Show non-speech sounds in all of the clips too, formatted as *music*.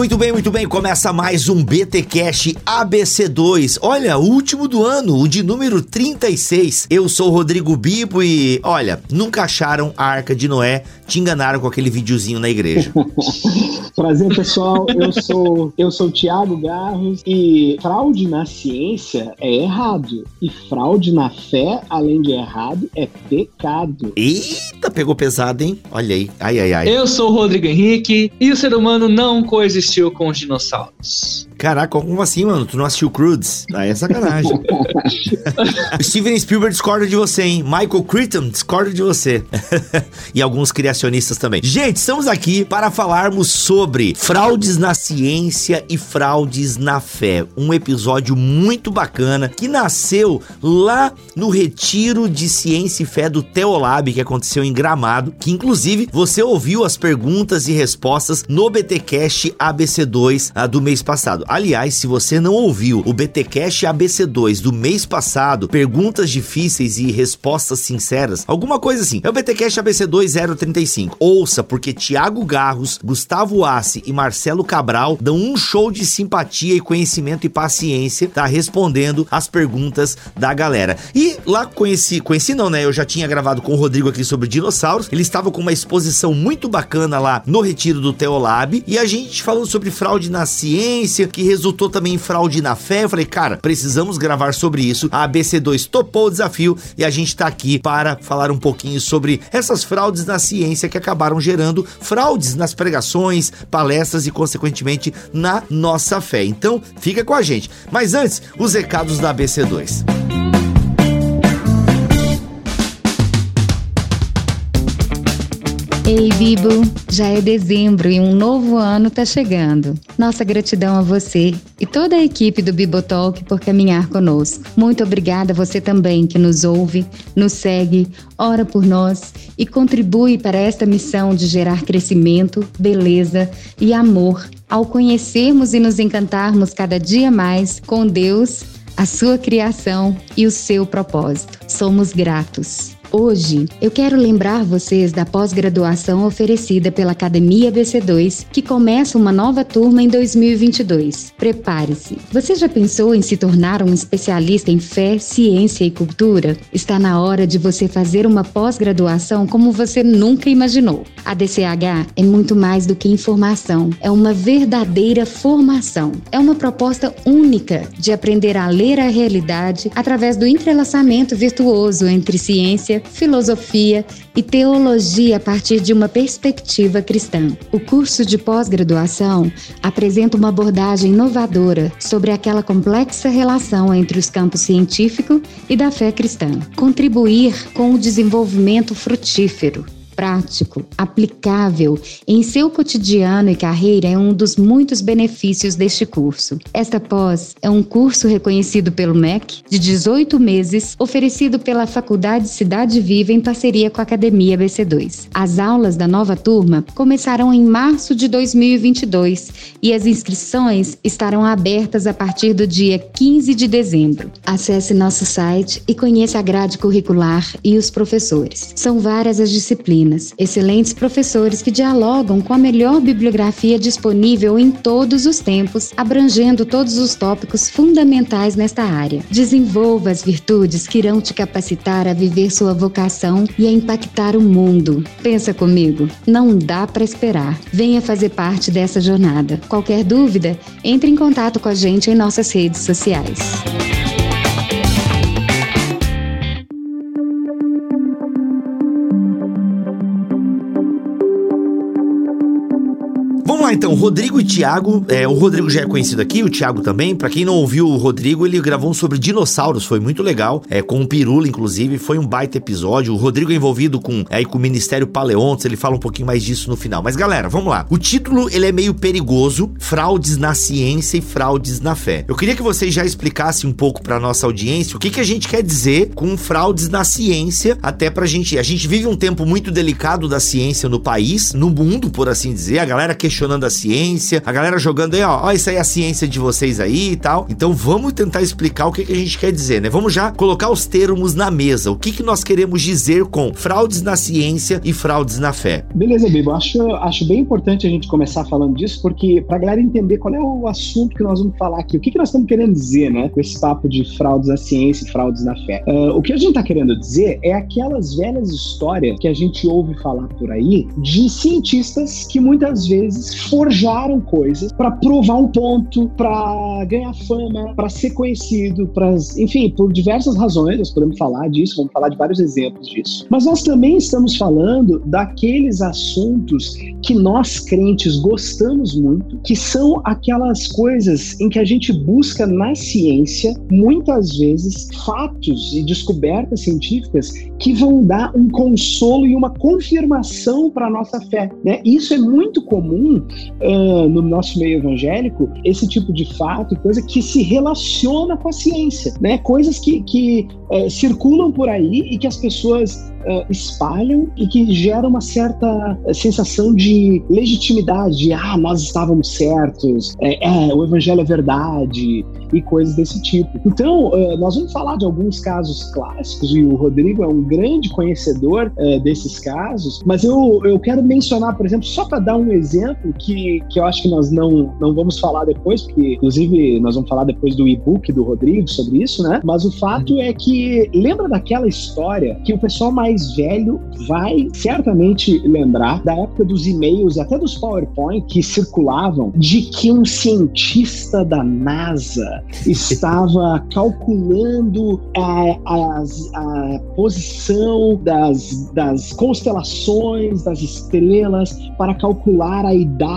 Muito bem, muito bem. Começa mais um BT Cash ABC2. Olha, o último do ano, o de número 36. Eu sou o Rodrigo Bibo e, olha, nunca acharam a Arca de Noé, te enganaram com aquele videozinho na igreja. *laughs* Prazer, pessoal. Eu sou eu sou o Thiago Garros e fraude na ciência é errado e fraude na fé, além de errado, é pecado. Eita, pegou pesado, hein? Olha aí. Ai, ai, ai. Eu sou o Rodrigo Henrique e o ser humano não com os dinossauros. Caraca, como assim, mano? Tu não assistiu Crudes? Aí é sacanagem. *laughs* Steven Spielberg discorda de você, hein? Michael Crichton discorda de você. *laughs* e alguns criacionistas também. Gente, estamos aqui para falarmos sobre fraudes na ciência e fraudes na fé. Um episódio muito bacana que nasceu lá no Retiro de Ciência e Fé do Teolab, que aconteceu em Gramado, que inclusive você ouviu as perguntas e respostas no BTcast ABC2 ah, do mês passado. Aliás, se você não ouviu o BTcast ABC2 do mês passado, perguntas difíceis e respostas sinceras, alguma coisa assim, é o BTcast ABC2 035. Ouça, porque Tiago Garros, Gustavo Assi e Marcelo Cabral dão um show de simpatia e conhecimento e paciência, tá respondendo as perguntas da galera. E lá conheci, conheci não, né? Eu já tinha gravado com o Rodrigo aqui sobre dinossauros. Ele estava com uma exposição muito bacana lá no retiro do Teolab e a gente falando sobre fraude na ciência, que resultou também em fraude na fé. Eu falei, cara, precisamos gravar sobre isso. A ABC2 topou o desafio e a gente tá aqui para falar um pouquinho sobre essas fraudes na ciência que acabaram gerando fraudes nas pregações, palestras e, consequentemente, na nossa fé. Então, fica com a gente. Mas antes, os recados da ABC2. Ei, Bibo, já é dezembro e um novo ano tá chegando. Nossa gratidão a você e toda a equipe do Bibotalk por caminhar conosco. Muito obrigada a você também que nos ouve, nos segue, ora por nós e contribui para esta missão de gerar crescimento, beleza e amor ao conhecermos e nos encantarmos cada dia mais com Deus, a sua criação e o seu propósito. Somos gratos. Hoje, eu quero lembrar vocês da pós-graduação oferecida pela Academia BC2, que começa uma nova turma em 2022. Prepare-se. Você já pensou em se tornar um especialista em fé, ciência e cultura? Está na hora de você fazer uma pós-graduação como você nunca imaginou. A DCH é muito mais do que informação, é uma verdadeira formação. É uma proposta única de aprender a ler a realidade através do entrelaçamento virtuoso entre ciência, filosofia e teologia a partir de uma perspectiva cristã. O curso de pós-graduação apresenta uma abordagem inovadora sobre aquela complexa relação entre os campos científico e da fé cristã. Contribuir com o desenvolvimento frutífero prático, aplicável em seu cotidiano e carreira é um dos muitos benefícios deste curso. Esta pós é um curso reconhecido pelo MEC de 18 meses, oferecido pela Faculdade Cidade Viva em parceria com a Academia BC2. As aulas da nova turma começarão em março de 2022 e as inscrições estarão abertas a partir do dia 15 de dezembro. Acesse nosso site e conheça a grade curricular e os professores. São várias as disciplinas excelentes professores que dialogam com a melhor bibliografia disponível em todos os tempos, abrangendo todos os tópicos fundamentais nesta área. Desenvolva as virtudes que irão te capacitar a viver sua vocação e a impactar o mundo. Pensa comigo, não dá para esperar. Venha fazer parte dessa jornada. Qualquer dúvida, entre em contato com a gente em nossas redes sociais. Então, Rodrigo e Thiago. É, o Rodrigo já é conhecido aqui, o Thiago também. Pra quem não ouviu o Rodrigo, ele gravou um sobre dinossauros, foi muito legal. É, com o Pirula, inclusive, foi um baita episódio. O Rodrigo é envolvido com, é, com o Ministério Paleontos, ele fala um pouquinho mais disso no final. Mas galera, vamos lá. O título, ele é meio perigoso, fraudes na ciência e fraudes na fé. Eu queria que vocês já explicassem um pouco pra nossa audiência o que, que a gente quer dizer com fraudes na ciência, até pra gente... A gente vive um tempo muito delicado da ciência no país, no mundo, por assim dizer. A galera questiona questionando a ciência, a galera jogando aí, ó, ó, isso aí é a ciência de vocês aí e tal. Então vamos tentar explicar o que, que a gente quer dizer, né? Vamos já colocar os termos na mesa. O que, que nós queremos dizer com fraudes na ciência e fraudes na fé? Beleza, Bibo. Acho, acho bem importante a gente começar falando disso, porque pra galera entender qual é o assunto que nós vamos falar aqui, o que, que nós estamos querendo dizer, né, com esse papo de fraudes na ciência e fraudes na fé. Uh, o que a gente tá querendo dizer é aquelas velhas histórias que a gente ouve falar por aí de cientistas que muitas vezes forjaram coisas para provar um ponto, para ganhar fama, para ser conhecido, para, enfim, por diversas razões, nós podemos falar disso, vamos falar de vários exemplos disso. Mas nós também estamos falando daqueles assuntos que nós crentes gostamos muito, que são aquelas coisas em que a gente busca na ciência, muitas vezes, fatos e descobertas científicas que vão dar um consolo e uma confirmação para a nossa fé. Né? Isso é muito comum uh, no nosso meio evangélico, esse tipo de fato e coisa que se relaciona com a ciência, né? coisas que, que uh, circulam por aí e que as pessoas uh, espalham e que geram uma certa sensação de legitimidade, de, ah, nós estávamos certos, é, é o evangelho é verdade, e coisas desse tipo. Então, uh, nós vamos falar de alguns casos clássicos, e o Rodrigo é um grande conhecedor uh, desses casos, mas eu, eu quero mencionar, por exemplo, só para dar um exemplo que, que eu acho que nós não, não vamos falar depois, porque, inclusive, nós vamos falar depois do e-book do Rodrigo sobre isso, né? Mas o fato é que, lembra daquela história que o pessoal mais velho vai certamente lembrar da época dos e-mails e até dos PowerPoint que circulavam de que um cientista da NASA estava *laughs* calculando a, a, a posição das, das constelações, das estrelas, para calcular a idade.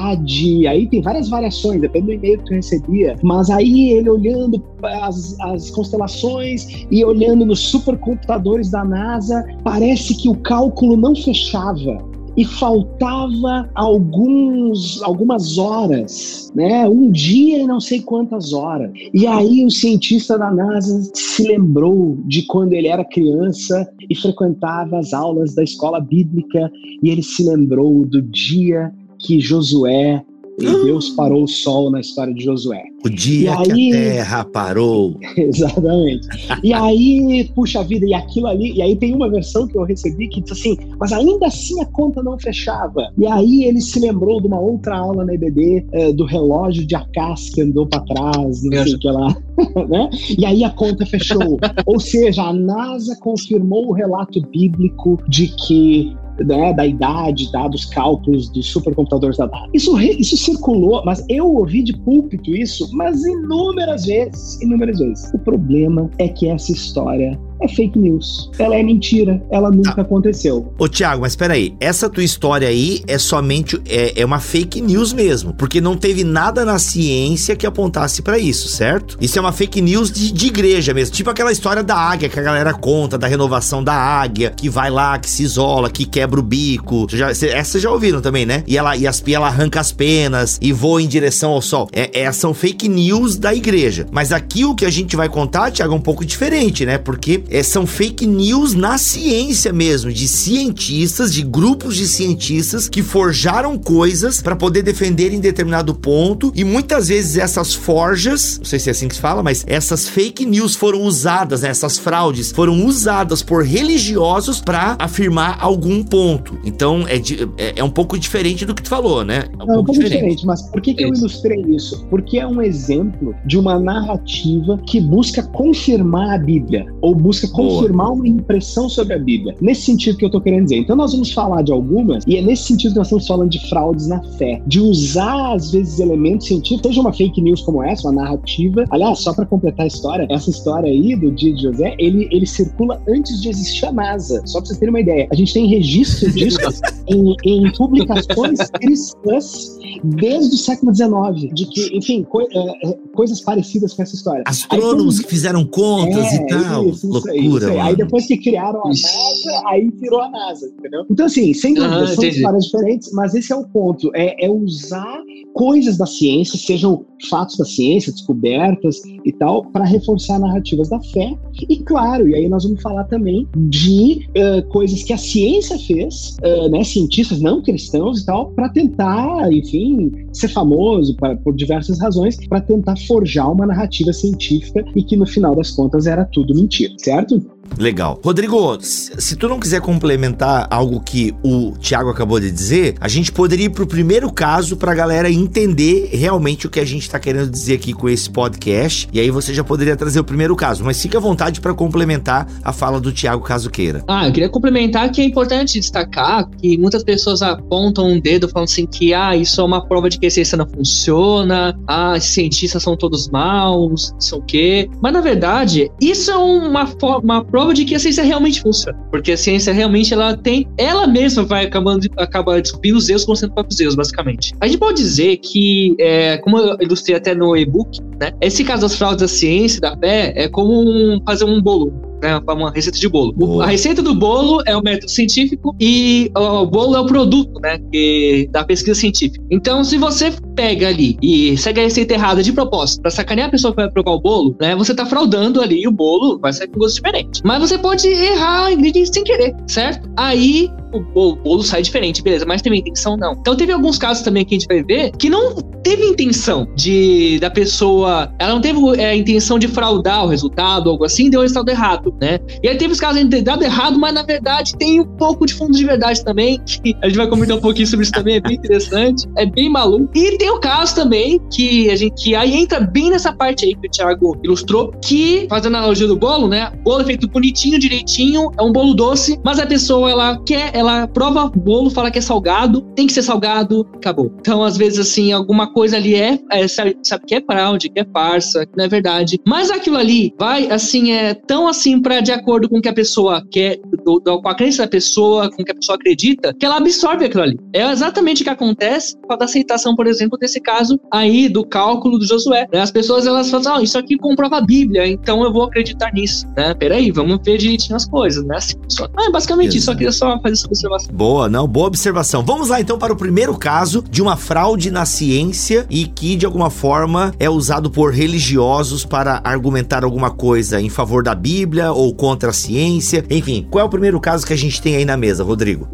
Aí tem várias variações, depende do e-mail que eu recebia. Mas aí ele olhando as, as constelações e olhando nos supercomputadores da NASA, parece que o cálculo não fechava e faltava alguns, algumas horas, né? Um dia e não sei quantas horas. E aí o cientista da NASA se lembrou de quando ele era criança e frequentava as aulas da escola bíblica e ele se lembrou do dia que Josué e Deus parou o sol na história de Josué. O dia aí, que a terra parou. *laughs* Exatamente. E aí, puxa vida, e aquilo ali, e aí tem uma versão que eu recebi que diz assim, mas ainda assim a conta não fechava. E aí ele se lembrou de uma outra aula na EBD, eh, do relógio de Acas que andou para trás, não sei o que lá. *laughs* né? E aí a conta fechou. Ou seja, a NASA confirmou o relato bíblico de que né, da idade, dados cálculos dos supercomputadores da data. Isso, isso circulou, mas eu ouvi de púlpito isso, mas inúmeras vezes, inúmeras vezes. O problema é que essa história é fake news. Ela é mentira. Ela nunca ah. aconteceu. Ô, Thiago, mas peraí. Essa tua história aí é somente. É, é uma fake news mesmo. Porque não teve nada na ciência que apontasse para isso, certo? Isso é uma fake news de, de, igreja mesmo. Tipo aquela história da águia que a galera conta, da renovação da águia, que vai lá, que se isola, que quebra o bico. Já, essa já ouviram também, né? E ela, e, as, ela arranca as penas e voa em direção ao sol. É, é, são fake news da igreja. Mas aqui o que a gente vai contar, Thiago, é um pouco diferente, né? Porque é, são fake news na ciência mesmo, de cientistas, de grupos de cientistas que forjaram coisas para poder defender em determinado ponto e muitas vezes essas forjas, não sei se é assim que se fala, mas essas fake news foram usadas, né, essas fraudes foram usadas por religiosos para afirmar algum ponto. Então é, é, é, um pouco diferente do que tu falou, né? É um, Não, pouco, um pouco diferente. diferente. mas por que, que eu ilustrei isso? Porque é um exemplo de uma narrativa que busca confirmar a Bíblia ou busca busca confirmar Boa. uma impressão sobre a Bíblia. Nesse sentido que eu estou querendo dizer. Então nós vamos falar de algumas, e é nesse sentido que nós estamos falando de fraudes na fé, de usar às vezes elementos científicos, seja uma fake news como essa, uma narrativa. Aliás, só para completar a história, essa história aí do dia de José, ele, ele circula antes de existir a NASA. Só para vocês terem uma ideia. A gente tem registro *laughs* disso em, em publicações *laughs* cristãs desde o século XIX, de que, enfim, co é, é, coisas parecidas com essa história. Astrônomos Aí, que fizeram contas é, e tal, isso, loucura, isso aí, isso aí. aí, depois que criaram a NASA, aí virou a NASA, entendeu? Então, assim, sem dúvida, ah, são histórias diferentes, mas esse é o ponto, é, é usar coisas da ciência, sejam fatos da ciência, descobertas e tal, para reforçar narrativas da fé. E claro, e aí nós vamos falar também de uh, coisas que a ciência fez, uh, né, cientistas não cristãos e tal, para tentar, enfim, ser famoso pra, por diversas razões, para tentar forjar uma narrativa científica e que no final das contas era tudo mentira, certo? Legal. Rodrigo, se tu não quiser complementar algo que o Thiago acabou de dizer, a gente poderia ir pro primeiro caso pra galera entender realmente o que a gente tá querendo dizer aqui com esse podcast. E aí você já poderia trazer o primeiro caso, mas fique à vontade para complementar a fala do Thiago caso queira. Ah, eu queria complementar que é importante destacar que muitas pessoas apontam um dedo falando assim que ah, isso é uma prova de que a ciência não funciona, ah, cientistas são todos maus, não sei o quê. Mas na verdade, isso é uma, uma prova de que a ciência realmente funciona. Porque a ciência realmente ela tem, ela mesma vai acabando, acaba descobrindo os erros sendo próprios erros, basicamente. A gente pode dizer que, é, como eu ilustrei até no e-book, né, esse caso das fraudes da ciência da fé é como um, fazer um bolo né, uma receita de bolo. A receita do bolo é o método científico e o bolo é o produto, né, que, da pesquisa científica. Então, se você pega ali e segue a receita errada de propósito para sacanear a pessoa que vai provar o bolo, né, você tá fraudando ali e o bolo vai sair com gosto diferente. Mas você pode errar ingredientes sem querer, certo? Aí o, bolo sai diferente, beleza, mas teve intenção não. Então teve alguns casos também que a gente vai ver que não teve intenção de da pessoa, ela não teve é, a intenção de fraudar o resultado, algo assim, deu o resultado errado, né? E aí teve os casos de dado errado, mas na verdade tem um pouco de fundo de verdade também, que a gente vai comentar um pouquinho sobre isso também, é bem interessante, é bem maluco. E tem o caso também que a gente que aí entra bem nessa parte aí que o Thiago ilustrou, que fazendo a analogia do bolo, né? O bolo é feito bonitinho, direitinho, é um bolo doce, mas a pessoa ela quer, ela prova o bolo, fala que é salgado, tem que ser salgado, acabou. Então, às vezes, assim, alguma coisa ali é, é sabe, sabe, que é fraude, que é farsa, que não é verdade. Mas aquilo ali vai, assim, é tão assim para de acordo com o que a pessoa quer, do, do, com a crença da pessoa, com o que a pessoa acredita, que ela absorve aquilo ali. É exatamente o que acontece com a aceitação, por exemplo, desse caso aí do cálculo do Josué. Né? As pessoas, elas falam, ah, isso aqui comprova a Bíblia, então eu vou acreditar nisso, né? Peraí, vamos ver direitinho as coisas, né? Assim, só, ah, basicamente Exato. isso, só queria só fazer essa observação. Boa, não, boa observação. Vamos lá então para o primeiro caso de uma fraude na ciência e que de alguma forma é usado por religiosos para argumentar alguma coisa em favor da Bíblia ou contra a ciência. Enfim, qual é o primeiro caso que a gente tem aí na mesa, Rodrigo?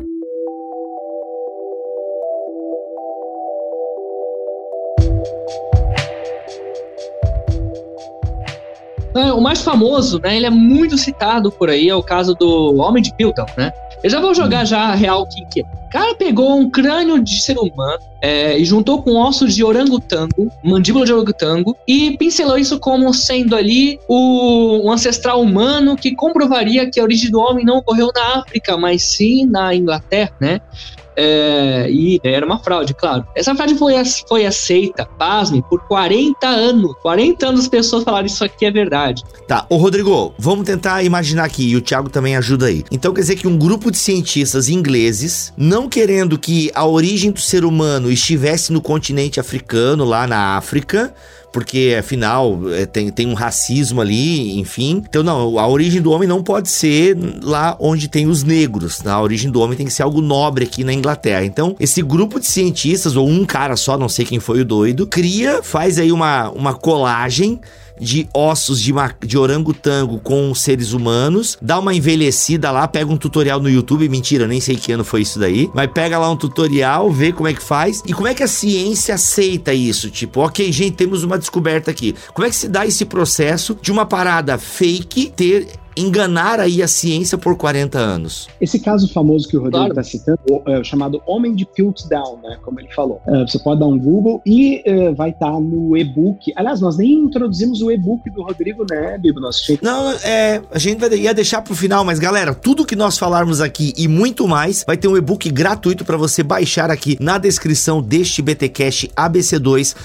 É, o mais famoso, né? Ele é muito citado por aí, é o caso do Homem de Pilton, né? Eu já vou jogar já a real que, que o cara pegou um crânio de ser humano é, e juntou com ossos de orangotango, mandíbula de orangotango, e pincelou isso como sendo ali o, um ancestral humano que comprovaria que a origem do homem não ocorreu na África, mas sim na Inglaterra, né? É, e era uma fraude, claro. Essa fraude foi, foi aceita, pasme, por 40 anos. 40 anos as pessoas falaram isso aqui é verdade. Tá, ô Rodrigo, vamos tentar imaginar aqui, e o Thiago também ajuda aí. Então quer dizer que um grupo de cientistas ingleses, não querendo que a origem do ser humano estivesse no continente africano, lá na África, porque afinal é, tem, tem um racismo ali, enfim. Então, não, a origem do homem não pode ser lá onde tem os negros. Tá? A origem do homem tem que ser algo nobre aqui na Inglaterra. Então, esse grupo de cientistas, ou um cara só, não sei quem foi o doido, cria, faz aí uma, uma colagem de ossos de, de orangotango com seres humanos, dá uma envelhecida lá, pega um tutorial no YouTube, mentira, nem sei que ano foi isso daí, mas pega lá um tutorial, vê como é que faz e como é que a ciência aceita isso. Tipo, ok, gente, temos uma descoberta aqui. Como é que se dá esse processo de uma parada fake ter enganar aí a ciência por 40 anos. Esse caso famoso que o Rodrigo está claro. citando, é, chamado Homem de Piltdown, né, como ele falou. É, você pode dar um Google e é, vai estar tá no e-book. Aliás, nós nem introduzimos o e-book do Rodrigo, né, Bibo? Nós Não, é, a gente vai, ia deixar pro final, mas galera, tudo que nós falarmos aqui e muito mais, vai ter um e-book gratuito para você baixar aqui na descrição deste BTcast ABC2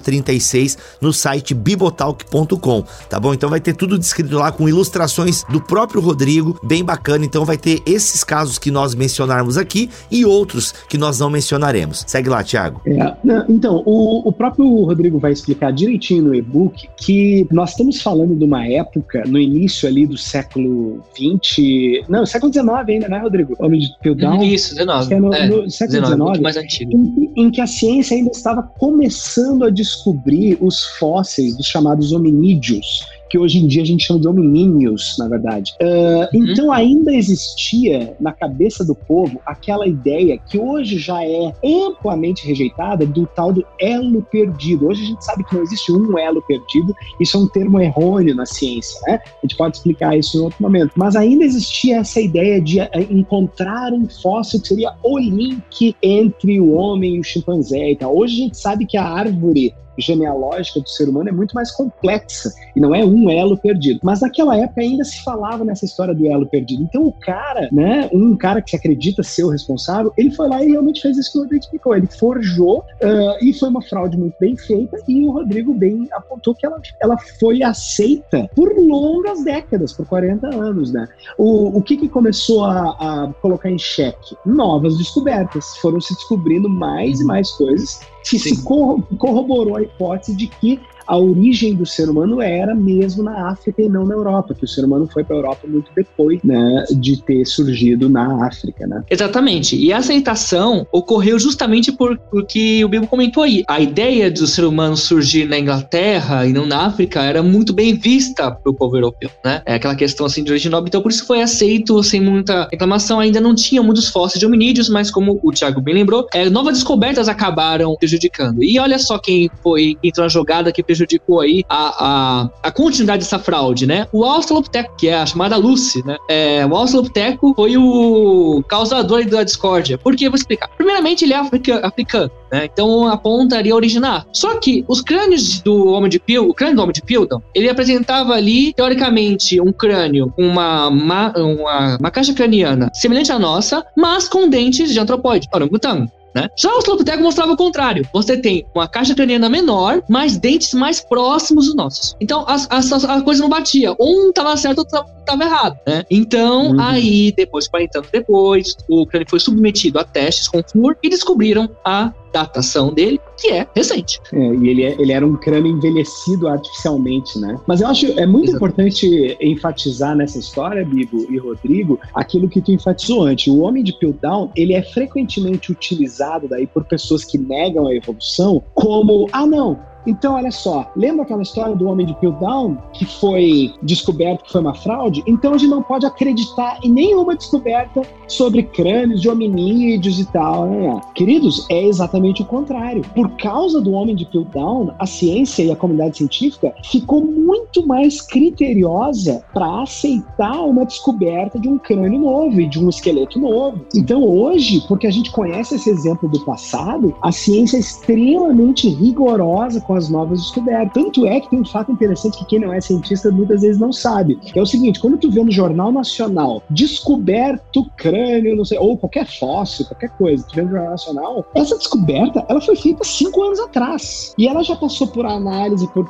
036 no site bibotalk.com, tá bom? Então vai ter tudo descrito lá com ilustrações do próprio Rodrigo, bem bacana. Então vai ter esses casos que nós mencionarmos aqui e outros que nós não mencionaremos. Segue lá, Tiago. É, então, o, o próprio Rodrigo vai explicar direitinho no e-book que nós estamos falando de uma época, no início ali do século 20, não, século 19 ainda, né, Rodrigo? Homem de Piltdown. Isso, 19. É no, é, no século 19, mais antigo. Em, em, que a ciência ainda estava começando a descobrir os fósseis dos chamados hominídeos que hoje em dia a gente chama de hominíneos, na verdade. Uh, uhum. Então ainda existia na cabeça do povo aquela ideia que hoje já é amplamente rejeitada do tal do elo perdido. Hoje a gente sabe que não existe um elo perdido, isso é um termo errôneo na ciência, né? A gente pode explicar isso em outro momento. Mas ainda existia essa ideia de eh, encontrar um fóssil que seria o link entre o homem e o chimpanzé e tal. Hoje a gente sabe que a árvore genealógica do ser humano é muito mais complexa e não é um elo perdido. Mas naquela época ainda se falava nessa história do elo perdido. Então o cara, né, um cara que se acredita ser o responsável, ele foi lá e realmente fez isso que o Rodrigo explicou. Ele forjou uh, e foi uma fraude muito bem feita e o Rodrigo bem apontou que ela, ela foi aceita por longas décadas, por 40 anos, né? O, o que, que começou a, a colocar em xeque? Novas descobertas. Foram se descobrindo mais e mais coisas que Sim. se corroborou a hipótese de que a origem do ser humano era mesmo na África e não na Europa, que o ser humano foi para a Europa muito depois né, de ter surgido na África. Né? Exatamente. E a aceitação ocorreu justamente por, porque o Bibo comentou aí. A ideia do ser humano surgir na Inglaterra e não na África era muito bem vista para o povo europeu. Né? É aquela questão assim de origem nobre, então por isso foi aceito sem muita reclamação. Ainda não tinha muitos fósseis de hominídeos, mas como o Thiago bem lembrou, é, novas descobertas acabaram prejudicando. E olha só quem foi entrou na jogada que prejudicou prejudicou aí a, a, a continuidade dessa fraude, né? O Australopiteco, que é a chamada Lucy, né? É, o Australopiteco foi o causador da discórdia. Por que? Vou explicar. Primeiramente, ele é africano, africano né? Então apontaria originar. Só que os crânios do homem de Pil, o crânio do homem de Pilton, ele apresentava ali, teoricamente, um crânio com uma, uma, uma, uma caixa craniana semelhante à nossa, mas com dentes de antropóide, orangotango. Né? Já o Australopithecus mostrava o contrário. Você tem uma caixa craniana menor, mas dentes mais próximos dos nossos. Então a, a, a coisa não batia. Um estava certo, outro estava errado. Né? Então, uhum. aí, depois, 40 anos depois, o crânio foi submetido a testes com flúor e descobriram a datação dele, que é recente. É, e ele, é, ele era um crânio envelhecido artificialmente, né? Mas eu acho é muito importante enfatizar nessa história, Bibo e Rodrigo, aquilo que tu enfatizou antes. O homem de Piltdown, ele é frequentemente utilizado daí por pessoas que negam a evolução como, ah não, então, olha só, lembra aquela história do homem de Piltdown que foi descoberto que foi uma fraude? Então a gente não pode acreditar em nenhuma descoberta sobre crânios de hominídeos e tal. Né? Queridos, é exatamente o contrário. Por causa do homem de Piltdown, a ciência e a comunidade científica ficou muito mais criteriosa para aceitar uma descoberta de um crânio novo e de um esqueleto novo. Então hoje, porque a gente conhece esse exemplo do passado, a ciência é extremamente rigorosa com as novas descobertas. Tanto é que tem um fato interessante que quem não é cientista muitas vezes não sabe. Que é o seguinte, quando tu vê no Jornal Nacional descoberto crânio, não sei, ou qualquer fóssil, qualquer coisa, tu vê no Jornal Nacional, essa descoberta, ela foi feita cinco anos atrás. E ela já passou por análise, por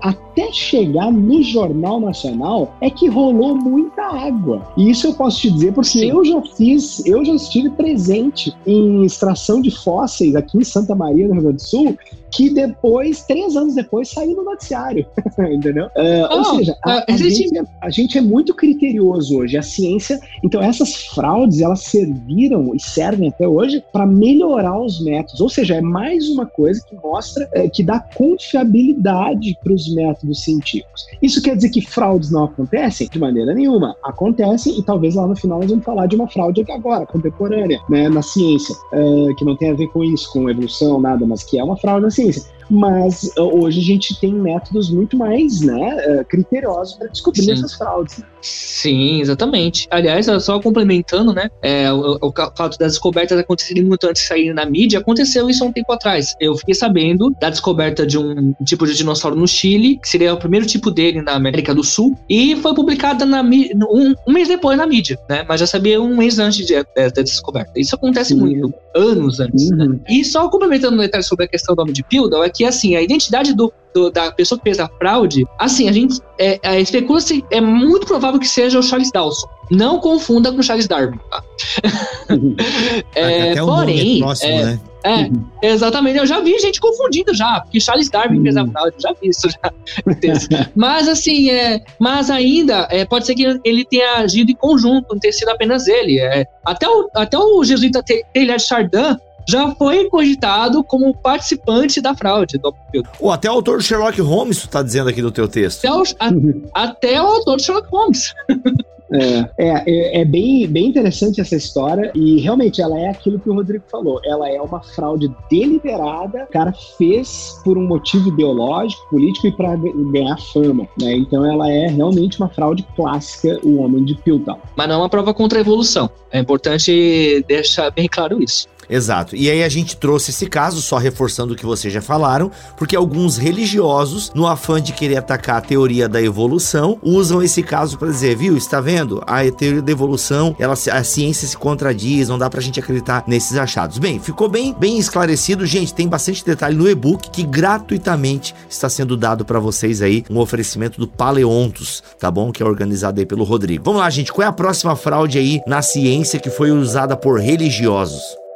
até chegar no Jornal Nacional, é que rolou muita água. E isso eu posso te dizer porque Sim. eu já fiz, eu já estive presente em extração de fósseis aqui em Santa Maria, no Rio Grande do Sul, que depois, três anos depois, saiu no noticiário. *laughs* Entendeu? Uh, oh, ou seja, a, a, gente, é, a, gente, é muito criterioso hoje. A ciência. Então, essas fraudes, elas serviram e servem até hoje para melhorar os métodos. Ou seja, é mais uma coisa que mostra, é, que dá confiabilidade para os métodos científicos. Isso quer dizer que fraudes não acontecem? De maneira nenhuma. Acontecem e talvez lá no final nós vamos falar de uma fraude agora, contemporânea, né, na ciência, uh, que não tem a ver com isso, com evolução, nada, mas que é uma fraude ciência mas uh, hoje a gente tem métodos muito mais né, uh, criteriosos para descobrir Sim. essas fraudes. Sim, exatamente. Aliás, só complementando, né? É, o, o, fato das descobertas acontecerem muito antes de sair na mídia, aconteceu isso há um tempo atrás. Eu fiquei sabendo da descoberta de um tipo de dinossauro no Chile, que seria o primeiro tipo dele na América do Sul, e foi publicada na, um, um mês depois na mídia, né? Mas já sabia um mês antes de, de, de descoberta. Isso acontece Sim. muito, anos antes. Né? Uhum. Né? E só complementando um detalhe sobre a questão do homem de Pilda, é que porque assim, a identidade do, do, da pessoa que fez a fraude, assim, a gente é, é, especula-se, é muito provável que seja o Charles Dawson. Não confunda com o Charles Darwin, tá? *laughs* é, Até porém, é próximo, é, né? É, exatamente. Eu já vi gente confundindo já, porque Charles Darwin fez a hum. fraude, já vi isso já. *laughs* mas assim, é, mas ainda é, pode ser que ele tenha agido em conjunto, não tenha sido apenas ele. É, até, o, até o jesuíta Taylor Chardin já foi cogitado como participante da fraude do Ou até o autor do Sherlock Holmes, tu tá dizendo aqui no teu texto. Até o, a, até o autor do Sherlock Holmes. *laughs* É, é, é, bem, bem interessante essa história e realmente ela é aquilo que o Rodrigo falou. Ela é uma fraude deliberada, o cara fez por um motivo ideológico, político e para ganhar fama. Né? Então ela é realmente uma fraude clássica, o homem de Piltdown. Mas não é uma prova contra a evolução. É importante deixar bem claro isso. Exato. E aí a gente trouxe esse caso, só reforçando o que vocês já falaram, porque alguns religiosos, no afã de querer atacar a teoria da evolução, usam esse caso para dizer, viu, está vendo? A teoria da evolução, ela, a ciência se contradiz, não dá pra gente acreditar nesses achados. Bem, ficou bem, bem esclarecido, gente, tem bastante detalhe no e-book que gratuitamente está sendo dado para vocês aí, um oferecimento do Paleontos, tá bom? Que é organizado aí pelo Rodrigo. Vamos lá, gente, qual é a próxima fraude aí na ciência que foi usada por religiosos?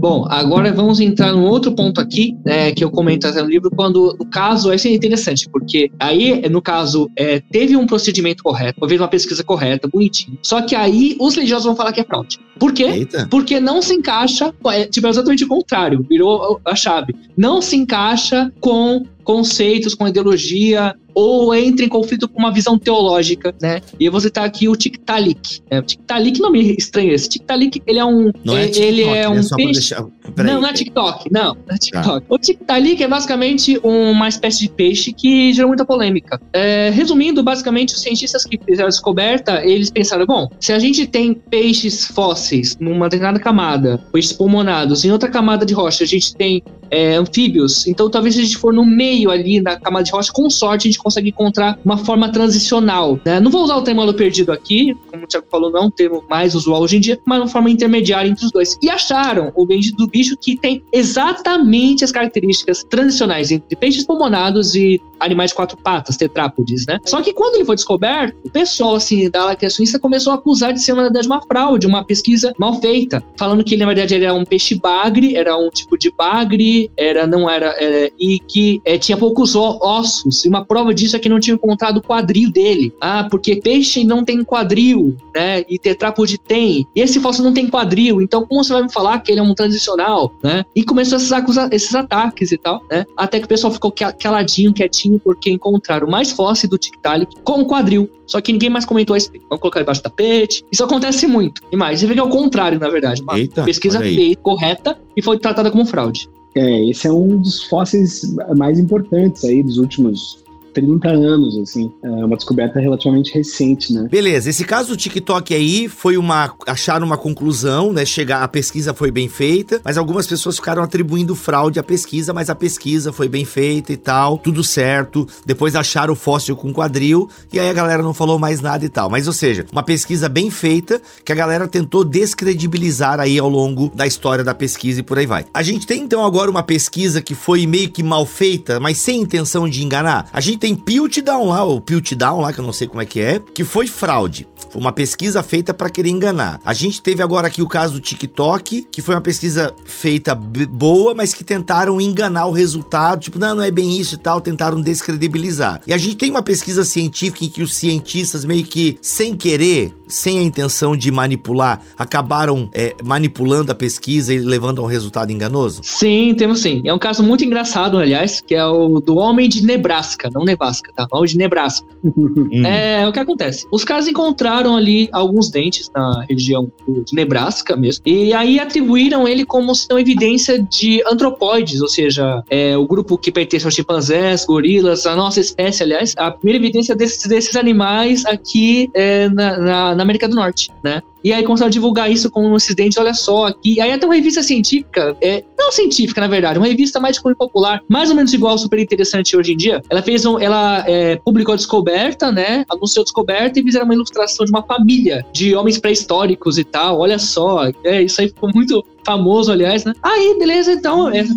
Bom, agora vamos entrar num outro ponto aqui, é, que eu comento até no livro, quando o caso, esse é interessante, porque aí, no caso, é, teve um procedimento correto, houve uma pesquisa correta, bonitinho. Só que aí os religiosos vão falar que é fraude. Por quê? Eita. Porque não se encaixa, é, tipo, é exatamente o contrário, virou a chave. Não se encaixa com conceitos, com ideologia, ou entra em conflito com uma visão teológica, né? E você tá aqui o Tiktaalik. É, o Tiktaalik não me estranha esse. Tiktaalik, ele é um não é, ele é né? um peixe. Deixar... Não, não é TikTok, não, não é TikTok. Tá. O Tiktaalik é basicamente uma espécie de peixe que gerou muita polêmica. É, resumindo, basicamente os cientistas que fizeram a descoberta, eles pensaram, bom, se a gente tem peixes fósseis numa determinada camada, peixes pulmonados, em outra camada de rocha a gente tem é, anfíbios, então talvez se a gente for no meio ali da camada de rocha, com sorte a gente consegue encontrar uma forma transicional. Né? Não vou usar o termo perdido aqui, como o Thiago falou, não é um termo mais usual hoje em dia, mas uma forma intermediária entre os dois. E acharam o bendito do bicho que tem exatamente as características transicionais entre peixes pulmonados e animais de quatro patas, tetrápodes, né? Só que quando ele foi descoberto, o pessoal, assim, da lacria suíça começou a acusar de ser, na verdade, uma fraude, uma pesquisa mal feita, falando que ele, na verdade, era um peixe bagre, era um tipo de bagre, era, não era, era e que é, tinha poucos ossos, e uma prova disso é que não tinha encontrado o quadril dele. Ah, porque peixe não tem quadril, né? E tetrápode tem. E esse fóssil não tem quadril, então como você vai me falar que ele é um transicional, né? E começou esses, esses ataques e tal, né? Até que o pessoal ficou caladinho, quietinho, porque encontraram mais fóssil do Tiktaalik com quadril. Só que ninguém mais comentou a respeito. Vamos colocar debaixo do tapete. Isso acontece muito. E mais, você vê que é o contrário, na verdade. Uma Eita, pesquisa feita, correta e foi tratada como fraude. É, esse é um dos fósseis mais importantes aí dos últimos 30 anos, assim. É uma descoberta relativamente recente, né? Beleza, esse caso do TikTok aí foi uma. acharam uma conclusão, né? Chegar, a pesquisa foi bem feita, mas algumas pessoas ficaram atribuindo fraude à pesquisa, mas a pesquisa foi bem feita e tal, tudo certo. Depois acharam o fóssil com quadril, e aí a galera não falou mais nada e tal. Mas, ou seja, uma pesquisa bem feita que a galera tentou descredibilizar aí ao longo da história da pesquisa e por aí vai. A gente tem então agora uma pesquisa que foi meio que mal feita, mas sem intenção de enganar. A gente tem Piltdown lá, o Piltdown lá, que eu não sei como é que é, que foi fraude. Foi uma pesquisa feita para querer enganar. A gente teve agora aqui o caso do TikTok, que foi uma pesquisa feita boa, mas que tentaram enganar o resultado. Tipo, não, não é bem isso e tal, tentaram descredibilizar. E a gente tem uma pesquisa científica em que os cientistas meio que, sem querer, sem a intenção de manipular, acabaram é, manipulando a pesquisa e levando a um resultado enganoso? Sim, temos sim. É um caso muito engraçado, aliás, que é o do homem de Nebraska, não Nevasca, tá? Homem de Nebraska. Hum. é o que acontece. Os caras encontraram ali alguns dentes na região de Nebraska mesmo, e aí atribuíram ele como se não evidência de antropóides, ou seja, é, o grupo que pertence aos chimpanzés, gorilas, a nossa espécie, aliás, a primeira evidência desses, desses animais aqui é, na, na na América do Norte, né? E aí começaram a divulgar isso com um acidente, olha só, aqui. Aí até uma revista científica, é, não científica, na verdade, uma revista mais de cunho popular, mais ou menos igual, super interessante hoje em dia. Ela fez um, ela é, publicou a descoberta, né? Anunciou a descoberta e fizeram uma ilustração de uma família de homens pré-históricos e tal. Olha só, é, isso aí ficou muito famoso, aliás, né? Aí, beleza, então, essa,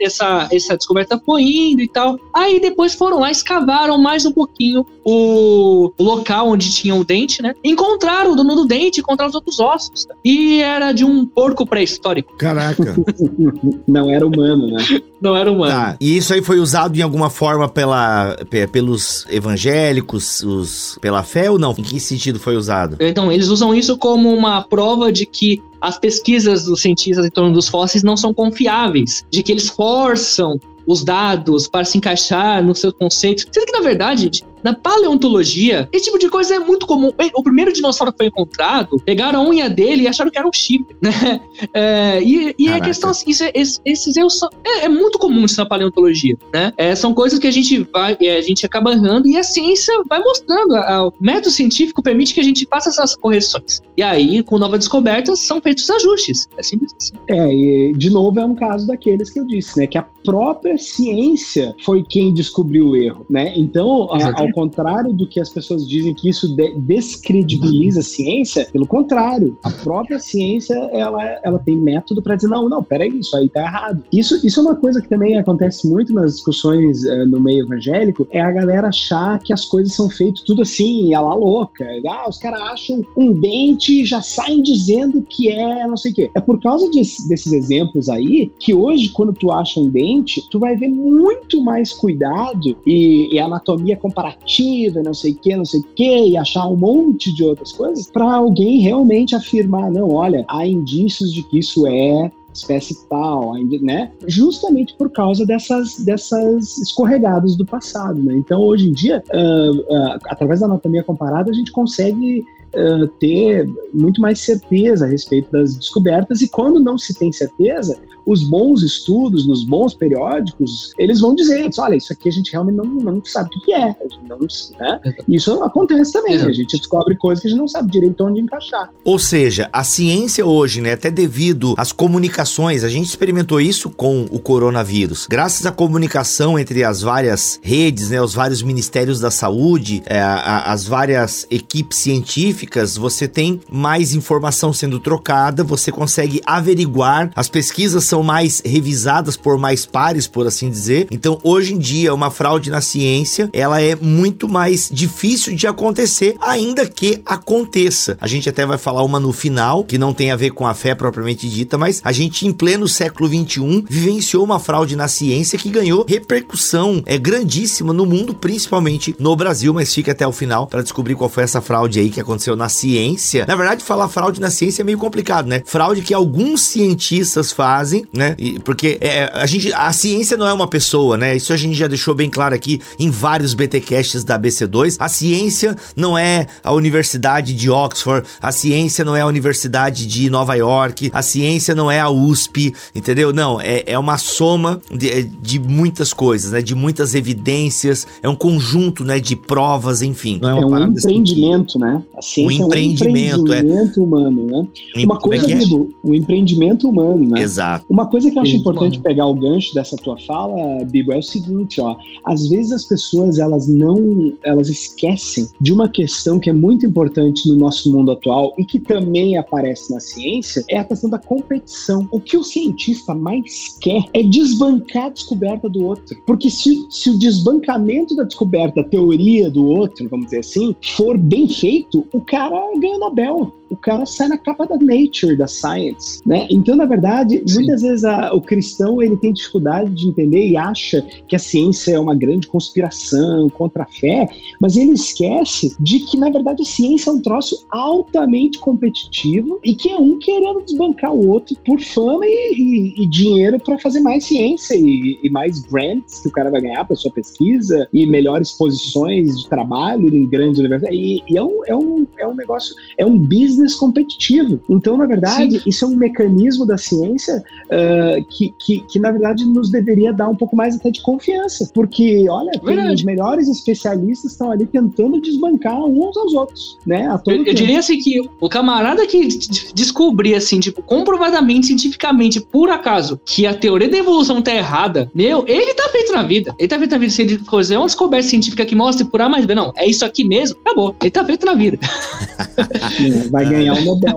essa, essa descoberta foi indo e tal. Aí depois foram lá, escavaram mais um pouquinho o, local onde tinha o dente, né? Encontraram o dono do dente, encontraram os outros ossos. E era de um porco pré-histórico. Caraca. *laughs* Não era humano, né? Não era humano. Tá, e isso aí foi usado de alguma forma pela, pelos evangélicos, os, pela fé ou não? Em que sentido foi usado? Então, eles usam isso como uma prova de que as pesquisas dos cientistas em torno dos fósseis não são confiáveis, de que eles forçam os dados para se encaixar nos seus conceitos. Sendo que, na verdade, na paleontologia, esse tipo de coisa é muito comum. O primeiro dinossauro que foi encontrado, pegaram a unha dele e acharam que era um chip, *laughs* né? É, e, e a questão, assim, isso é, esses erros são, é, é, muito comum isso na paleontologia, né? É, são coisas que a gente vai, é, a gente acaba errando e a ciência vai mostrando. A, o método científico permite que a gente faça essas correções. E aí, com novas descobertas, são feitos ajustes. É simples assim. É, e de novo é um caso daqueles que eu disse, né? Que a própria ciência foi quem descobriu o erro, né? Então, a, ao contrário do que as pessoas dizem que isso de descredibiliza a ciência, pelo contrário, a própria ciência ela, ela tem método para dizer não, não, peraí, isso aí tá errado. Isso, isso é uma coisa que também acontece muito nas discussões uh, no meio evangélico, é a galera achar que as coisas são feitas tudo assim, a lá louca. Ah, os caras acham um dente e já saem dizendo que é não sei o quê. É por causa de, desses exemplos aí que hoje, quando tu acha um dente, tu vai ver muito mais cuidado e, e anatomia comparativa não sei o que, não sei o que, e achar um monte de outras coisas, para alguém realmente afirmar, não, olha, há indícios de que isso é espécie tal, né? Justamente por causa dessas, dessas escorregadas do passado, né? Então, hoje em dia, uh, uh, através da anatomia comparada, a gente consegue uh, ter muito mais certeza a respeito das descobertas e quando não se tem certeza, os bons estudos, nos bons periódicos, eles vão dizer, olha, isso aqui a gente realmente não, não sabe o que é. Não, né? Isso acontece também, a gente descobre coisas que a gente não sabe direito onde encaixar. Ou seja, a ciência hoje, né, até devido às comunicações, a gente experimentou isso com o coronavírus. Graças à comunicação entre as várias redes, né, os vários ministérios da saúde, é, a, as várias equipes científicas, você tem mais informação sendo trocada, você consegue averiguar, as pesquisas são mais revisadas por mais pares, por assim dizer. Então, hoje em dia, uma fraude na ciência, ela é muito mais difícil de acontecer, ainda que aconteça. A gente até vai falar uma no final, que não tem a ver com a fé propriamente dita, mas a gente, em pleno século 21, vivenciou uma fraude na ciência que ganhou repercussão é grandíssima no mundo, principalmente no Brasil, mas fica até o final para descobrir qual foi essa fraude aí que aconteceu na ciência. Na verdade, falar fraude na ciência é meio complicado, né? Fraude que alguns cientistas fazem né? E, porque é, a gente, a ciência não é uma pessoa, né? Isso a gente já deixou bem claro aqui em vários BTcasts da BC2. A ciência não é a Universidade de Oxford, a ciência não é a Universidade de Nova York, a ciência não é a USP, entendeu? Não, é, é uma soma de, de muitas coisas, né? De muitas evidências, é um conjunto, né? De provas, enfim. Não é, é um empreendimento, né? A ciência um empreendimento, é um empreendimento é. humano, né? Uma coisa, é o empreendimento humano, né? Exato. Uma coisa que eu acho importante pegar o gancho dessa tua fala, Bibo, é o seguinte, ó. Às vezes as pessoas, elas não, elas esquecem de uma questão que é muito importante no nosso mundo atual e que também aparece na ciência, é a questão da competição. O que o cientista mais quer é desbancar a descoberta do outro. Porque se, se o desbancamento da descoberta, a teoria do outro, vamos dizer assim, for bem feito, o cara ganha Nobel o cara sai na capa da Nature, da Science, né? Então, na verdade, Sim. muitas vezes a, o cristão ele tem dificuldade de entender e acha que a ciência é uma grande conspiração contra a fé, mas ele esquece de que, na verdade, a ciência é um troço altamente competitivo e que é um querendo desbancar o outro por fama e, e, e dinheiro para fazer mais ciência e, e, mais grants que o cara vai ganhar para sua pesquisa e melhores posições de trabalho em grandes universidades. E, é, um, é, um, é um negócio, é um business business competitivo. Então, na verdade, Sim. isso é um mecanismo da ciência uh, que, que, que, na verdade, nos deveria dar um pouco mais até de confiança. Porque, olha, os melhores especialistas estão ali tentando desbancar uns aos outros, né? eu, eu diria assim que o camarada que descobrir, assim, tipo, comprovadamente, cientificamente, por acaso, que a teoria da evolução tá errada, meu, ele tá feito na vida. Ele tá feito na vida. Se ele fazer uma descoberta científica que mostre por A mais B, não, é isso aqui mesmo, acabou. Ele tá feito na vida. *laughs* Vai ganhar o Nobel.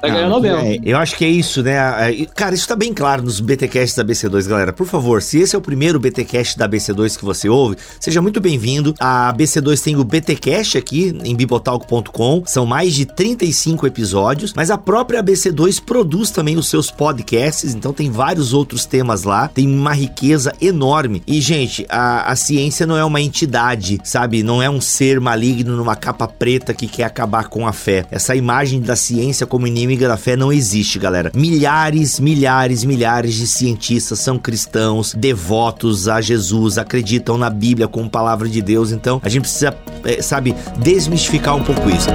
Vai ganhar *laughs* o Nobel. É, eu acho que é isso, né? Cara, isso tá bem claro nos BTcasts da BC2, galera. Por favor, se esse é o primeiro BTcast da BC2 que você ouve, seja muito bem-vindo. A BC2 tem o BTcast aqui em bibotalk.com. São mais de 35 episódios, mas a própria BC2 produz também os seus podcasts, então tem vários outros temas lá. Tem uma riqueza enorme. E, gente, a, a ciência não é uma entidade, sabe? Não é um ser maligno numa capa preta que quer acabar com a fé. Essa imagem da ciência como inimiga da fé não existe, galera. Milhares, milhares, milhares de cientistas são cristãos, devotos a Jesus, acreditam na Bíblia como palavra de Deus. Então, a gente precisa, é, sabe, desmistificar um pouco isso.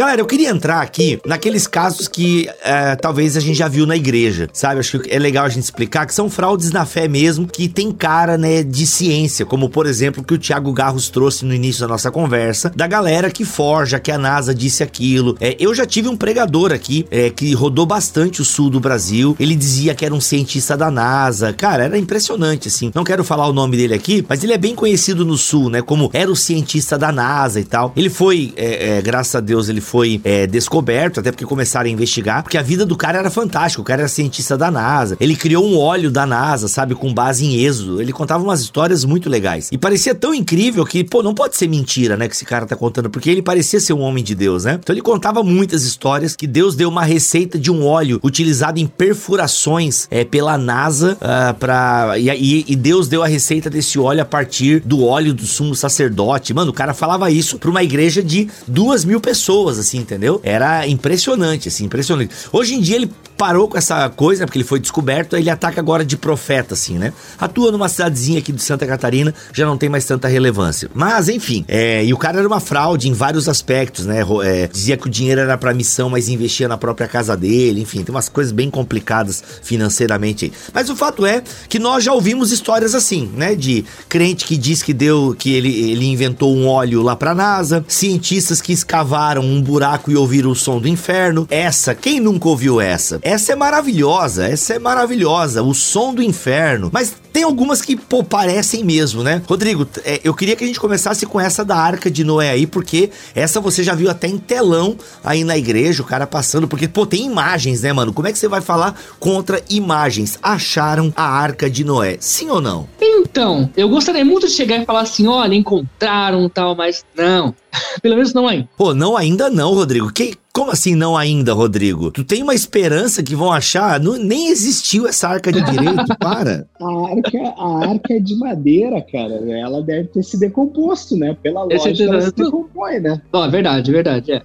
Galera, eu queria entrar aqui naqueles casos que é, talvez a gente já viu na igreja, sabe? Acho que é legal a gente explicar que são fraudes na fé mesmo, que tem cara, né, de ciência, como por exemplo que o Thiago Garros trouxe no início da nossa conversa, da galera que forja, que a NASA disse aquilo. É, eu já tive um pregador aqui é, que rodou bastante o sul do Brasil. Ele dizia que era um cientista da NASA. Cara, era impressionante, assim. Não quero falar o nome dele aqui, mas ele é bem conhecido no sul, né? Como era o cientista da NASA e tal. Ele foi, é, é, graças a Deus, ele foi é, descoberto, até porque começaram a investigar, porque a vida do cara era fantástica. O cara era cientista da NASA. Ele criou um óleo da NASA, sabe, com base em êxodo. Ele contava umas histórias muito legais. E parecia tão incrível que, pô, não pode ser mentira, né, que esse cara tá contando, porque ele parecia ser um homem de Deus, né? Então ele contava muitas histórias que Deus deu uma receita de um óleo utilizado em perfurações é, pela NASA uh, para e, e, Deus deu a receita desse óleo a partir do óleo do sumo sacerdote. Mano, o cara falava isso para uma igreja de duas mil pessoas, assim, entendeu? Era impressionante, assim, impressionante. Hoje em dia ele parou com essa coisa, porque ele foi descoberto, ele ataca agora de profeta, assim, né? Atua numa cidadezinha aqui de Santa Catarina, já não tem mais tanta relevância. Mas, enfim, é, e o cara era uma fraude em vários aspectos, né? É, dizia que o dinheiro era pra missão, mas investia na própria casa dele, enfim, tem umas coisas bem complicadas financeiramente aí. Mas o fato é que nós já ouvimos histórias assim, né? De crente que diz que deu, que ele, ele inventou um óleo lá pra NASA, cientistas que escavaram um buraco e ouviram o som do inferno. Essa, quem nunca ouviu essa? Essa é maravilhosa, essa é maravilhosa, o som do inferno. Mas tem algumas que, pô, parecem mesmo, né? Rodrigo, é, eu queria que a gente começasse com essa da Arca de Noé aí, porque essa você já viu até em telão aí na igreja, o cara passando, porque, pô, tem imagens, né, mano? Como é que você vai falar contra imagens? Acharam a Arca de Noé, sim ou não? Então, eu gostaria muito de chegar e falar assim, olha, encontraram tal, mas não. *laughs* Pelo menos não ainda. Pô, não ainda não, Rodrigo. Que, como assim não ainda, Rodrigo? Tu tem uma esperança que vão achar? Não, nem existiu essa arca de direito, *laughs* para. A arca, a arca é de madeira, cara. Ela deve ter se decomposto, né? Pela lógica, ela se decompõe, né? Não, é verdade, é verdade, é.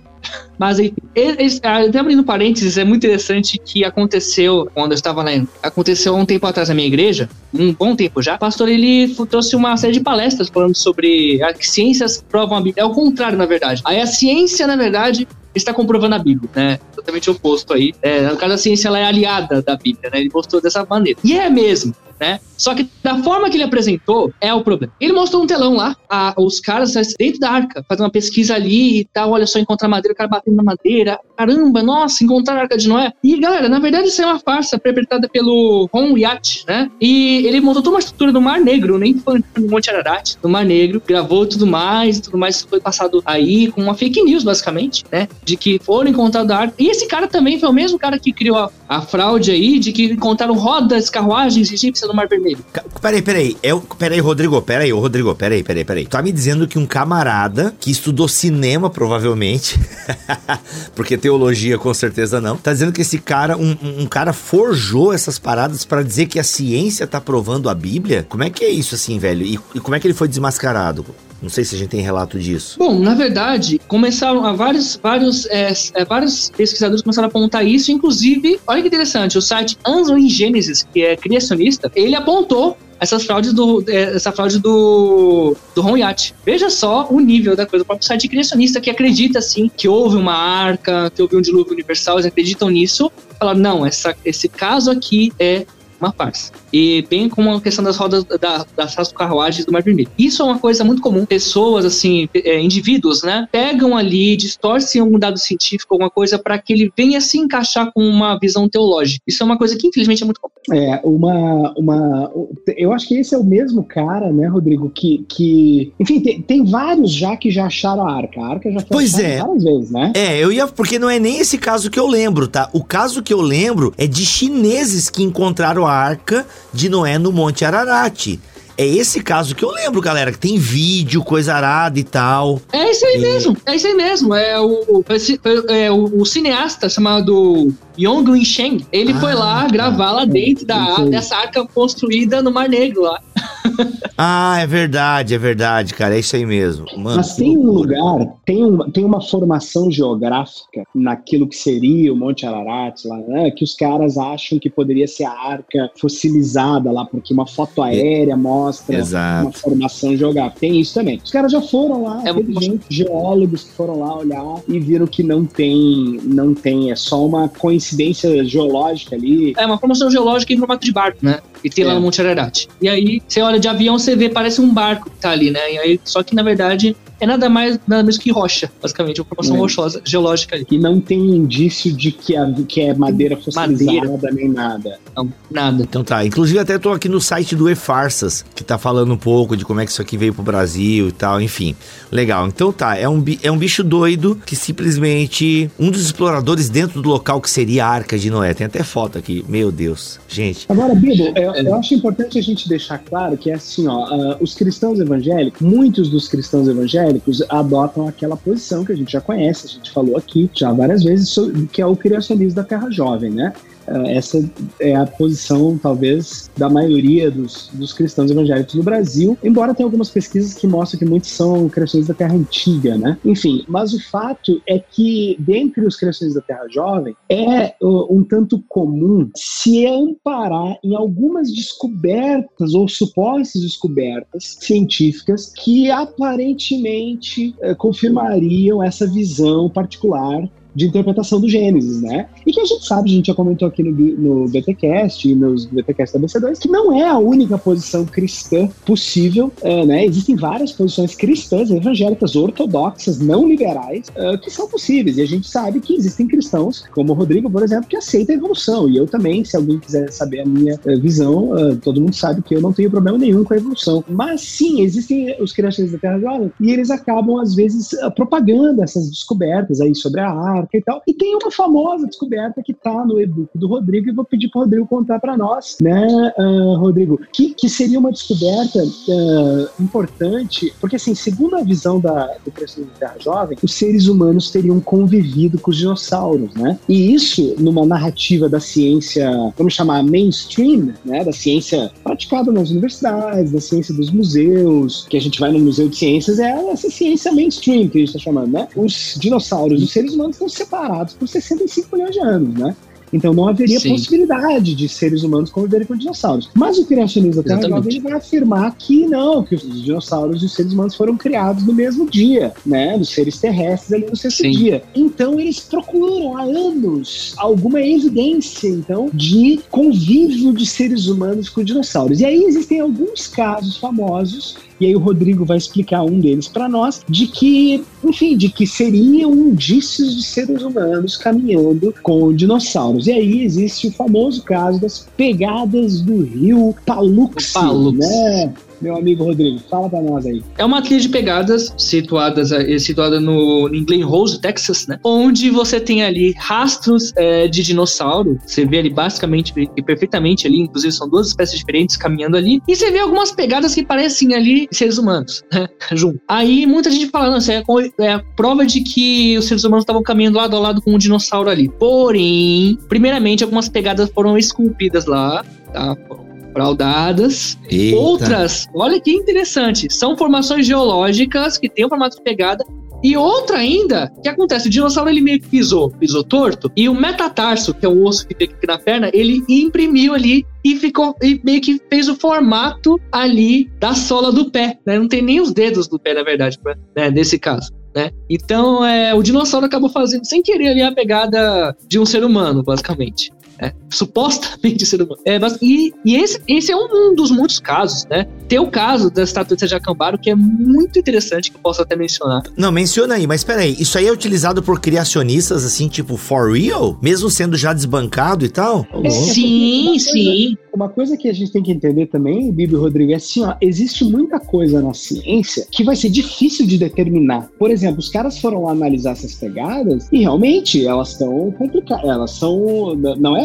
Mas enfim, até abrindo parênteses, é muito interessante que aconteceu quando eu estava lá. Aconteceu um tempo atrás na minha igreja, um bom tempo já. O pastor ele trouxe uma série de palestras falando sobre a que ciências provam a Bíblia. É o contrário, na verdade. Aí a ciência, na verdade, está comprovando a Bíblia, né? Totalmente oposto aí. É, no caso, a ciência ela é aliada da Bíblia, né? Ele mostrou dessa maneira. E é mesmo né? Só que da forma que ele apresentou é o problema. Ele mostrou um telão lá, a, os caras dentro da arca, fazendo uma pesquisa ali e tal, olha só, encontrar madeira, o cara batendo na madeira, caramba, nossa, encontrar a arca de Noé. E galera, na verdade isso é uma farsa perpetrada pelo Ron Yacht, né? E ele montou toda uma estrutura do Mar Negro, nem foi no Monte Ararat, no Mar Negro, gravou tudo mais, tudo mais foi passado aí com uma fake news, basicamente, né? De que foram encontrados a arca. E esse cara também foi o mesmo cara que criou a, a fraude aí, de que encontraram rodas, carruagens egípcias no Mar Vermelho. Peraí, peraí. É, peraí, Rodrigo, peraí, Rodrigo, peraí, peraí, peraí. Tá me dizendo que um camarada que estudou cinema, provavelmente, *laughs* porque teologia com certeza não, tá dizendo que esse cara, um, um cara forjou essas paradas para dizer que a ciência tá provando a Bíblia? Como é que é isso assim, velho? E, e como é que ele foi desmascarado? Não sei se a gente tem relato disso. Bom, na verdade, começaram a vários, vários, é, é, vários pesquisadores começaram a apontar isso, inclusive, olha que interessante, o site in Genesis, que é criacionista, ele apontou essas fraudes do, é, essa fraude do, do Ron Yacht. Veja só o nível da coisa. O próprio site criacionista que acredita, assim, que houve uma arca, que houve um dilúvio universal, eles acreditam nisso. Falaram, não, essa, esse caso aqui é uma farsa. E bem como a questão das rodas da, das carruagens do Mar Vermelho. Isso é uma coisa muito comum. Pessoas, assim, é, indivíduos, né, pegam ali, distorcem algum dado científico, alguma coisa, para que ele venha se encaixar com uma visão teológica. Isso é uma coisa que, infelizmente, é muito comum. É, uma. uma eu acho que esse é o mesmo cara, né, Rodrigo, que. que enfim, tem, tem vários já que já acharam a arca. A arca já foi pois é. várias vezes, né? É, eu ia. Porque não é nem esse caso que eu lembro, tá? O caso que eu lembro é de chineses que encontraram a arca de Noé no Monte Ararat. É esse caso que eu lembro, galera, que tem vídeo, coisa arada e tal. É isso aí mesmo, é isso aí mesmo. É o, é, é o, o cineasta chamado Yong Sheng. Ele ah, foi lá tá. gravar lá dentro da, dessa arca construída no Mar Negro lá. *laughs* ah, é verdade, é verdade, cara. É isso aí mesmo. Mano, Mas tem um lugar, tem, um, tem uma formação geográfica naquilo que seria o Monte Ararat, lá, né, que os caras acham que poderia ser a arca fossilizada lá, porque uma foto aérea mostra Exato. uma formação geográfica. Tem isso também. Os caras já foram lá, é teve gente, geólogos que foram lá olhar e viram que não tem, não tem, é só uma coincidência geológica ali. É uma formação geológica em formato de barco, né? E tem é. lá no Monte Ararat. E aí, você olha de avião, você vê, parece um barco que tá ali, né? E aí, só que na verdade é nada mais, nada menos que rocha, basicamente, uma formação é. rochosa, geológica ali. E não tem indício de que, a, que é madeira fossilizada madeira. nem nada. Não, nada. Então tá, inclusive até tô aqui no site do E-Farsas, que tá falando um pouco de como é que isso aqui veio pro Brasil e tal, enfim. Legal, então tá, é um, é um bicho doido que simplesmente um dos exploradores dentro do local que seria a Arca de Noé, tem até foto aqui, meu Deus, gente. Agora, Bibo, eu, eu acho importante a gente deixar claro que é assim, ó, uh, os cristãos evangélicos, muitos dos cristãos evangélicos evangélicos adotam aquela posição que a gente já conhece, a gente falou aqui já várias vezes, que é o criacionismo da terra jovem, né? Eh, essa é a posição, talvez, da maioria dos, dos cristãos evangélicos no Brasil, embora tenha algumas pesquisas que mostram que muitos são criações da Terra Antiga, né? Enfim, mas o fato é que, dentre os criações da Terra Jovem, é um tanto comum se amparar em algumas descobertas ou supostas descobertas científicas que aparentemente uh, confirmariam essa visão particular de interpretação do Gênesis, né? E que a gente sabe, a gente já comentou aqui no, no BTcast e nos BTcast da BC2, que não é a única posição cristã possível, uh, né? Existem várias posições cristãs, evangélicas, ortodoxas, não liberais, uh, que são possíveis. E a gente sabe que existem cristãos, como o Rodrigo, por exemplo, que aceitam a evolução. E eu também, se alguém quiser saber a minha uh, visão, todo mundo sabe que eu não tenho problema nenhum com a evolução. Mas sim, existem os criações da Terra Jovem e eles acabam, às vezes, propagando essas descobertas aí sobre a arte e tal. E tem uma famosa descoberta que está no e-book do Rodrigo, e vou pedir para o Rodrigo contar para nós, né, uh, Rodrigo, que, que seria uma descoberta uh, importante, porque, assim, segundo a visão da, do da Terra Jovem, os seres humanos teriam convivido com os dinossauros, né? E isso, numa narrativa da ciência, vamos chamar mainstream, né, da ciência praticada nas universidades, da ciência dos museus, que a gente vai no Museu de Ciências, é essa ciência mainstream que a gente está chamando, né? Os dinossauros, os seres humanos estão separados por 65 milhões de anos, né? Então não haveria Sim. possibilidade de seres humanos conviverem com dinossauros. Mas o criacionismo da Terra ele vai afirmar que não, que os dinossauros e os seres humanos foram criados no mesmo dia, né? Os seres terrestres ali no sexto Sim. dia. Então eles procuram há anos alguma evidência, então, de convívio de seres humanos com dinossauros. E aí existem alguns casos famosos e aí o Rodrigo vai explicar um deles para nós, de que, enfim, de que seriam indícios de seres humanos caminhando com dinossauros. E aí existe o famoso caso das pegadas do rio Paluxy, Paluxy. né? Meu amigo Rodrigo. Fala pra nós aí. É uma trilha de pegadas situadas, é, situada no, em Glen Rose, Texas, né? Onde você tem ali rastros é, de dinossauro. Você vê ali basicamente e perfeitamente ali, inclusive são duas espécies diferentes caminhando ali. E você vê algumas pegadas que parecem ali seres humanos, né? *laughs* Junto. Aí muita gente fala, não, isso é, é a prova de que os seres humanos estavam caminhando lado a lado com um dinossauro ali. Porém, primeiramente, algumas pegadas foram esculpidas lá, tá? Fraudadas. Eita. Outras, olha que interessante, são formações geológicas que têm um formato de pegada. E outra ainda, que acontece? O dinossauro ele meio que pisou, pisou torto, e o metatarso, que é o osso que tem aqui na perna, ele imprimiu ali e ficou e meio que fez o formato ali da sola do pé, né? Não tem nem os dedos do pé, na verdade, né? Nesse caso. Né? Então, é, o dinossauro acabou fazendo sem querer ali a pegada de um ser humano, basicamente. É, supostamente *laughs* ser humano. É, mas, e, e esse, esse é um, um, dos muitos casos, né? Tem o caso da estatueta de Acambaro, que é muito interessante, que eu posso até mencionar. Não, menciona aí, mas peraí, isso aí é utilizado por criacionistas, assim, tipo, for real? Mesmo sendo já desbancado e tal? É, sim, sim. Uma coisa que a gente tem que entender também, Bibi Rodrigues, é assim, ó, existe muita coisa na ciência que vai ser difícil de determinar. Por exemplo, os caras foram lá analisar essas pegadas e realmente elas estão complicadas, elas são, não é,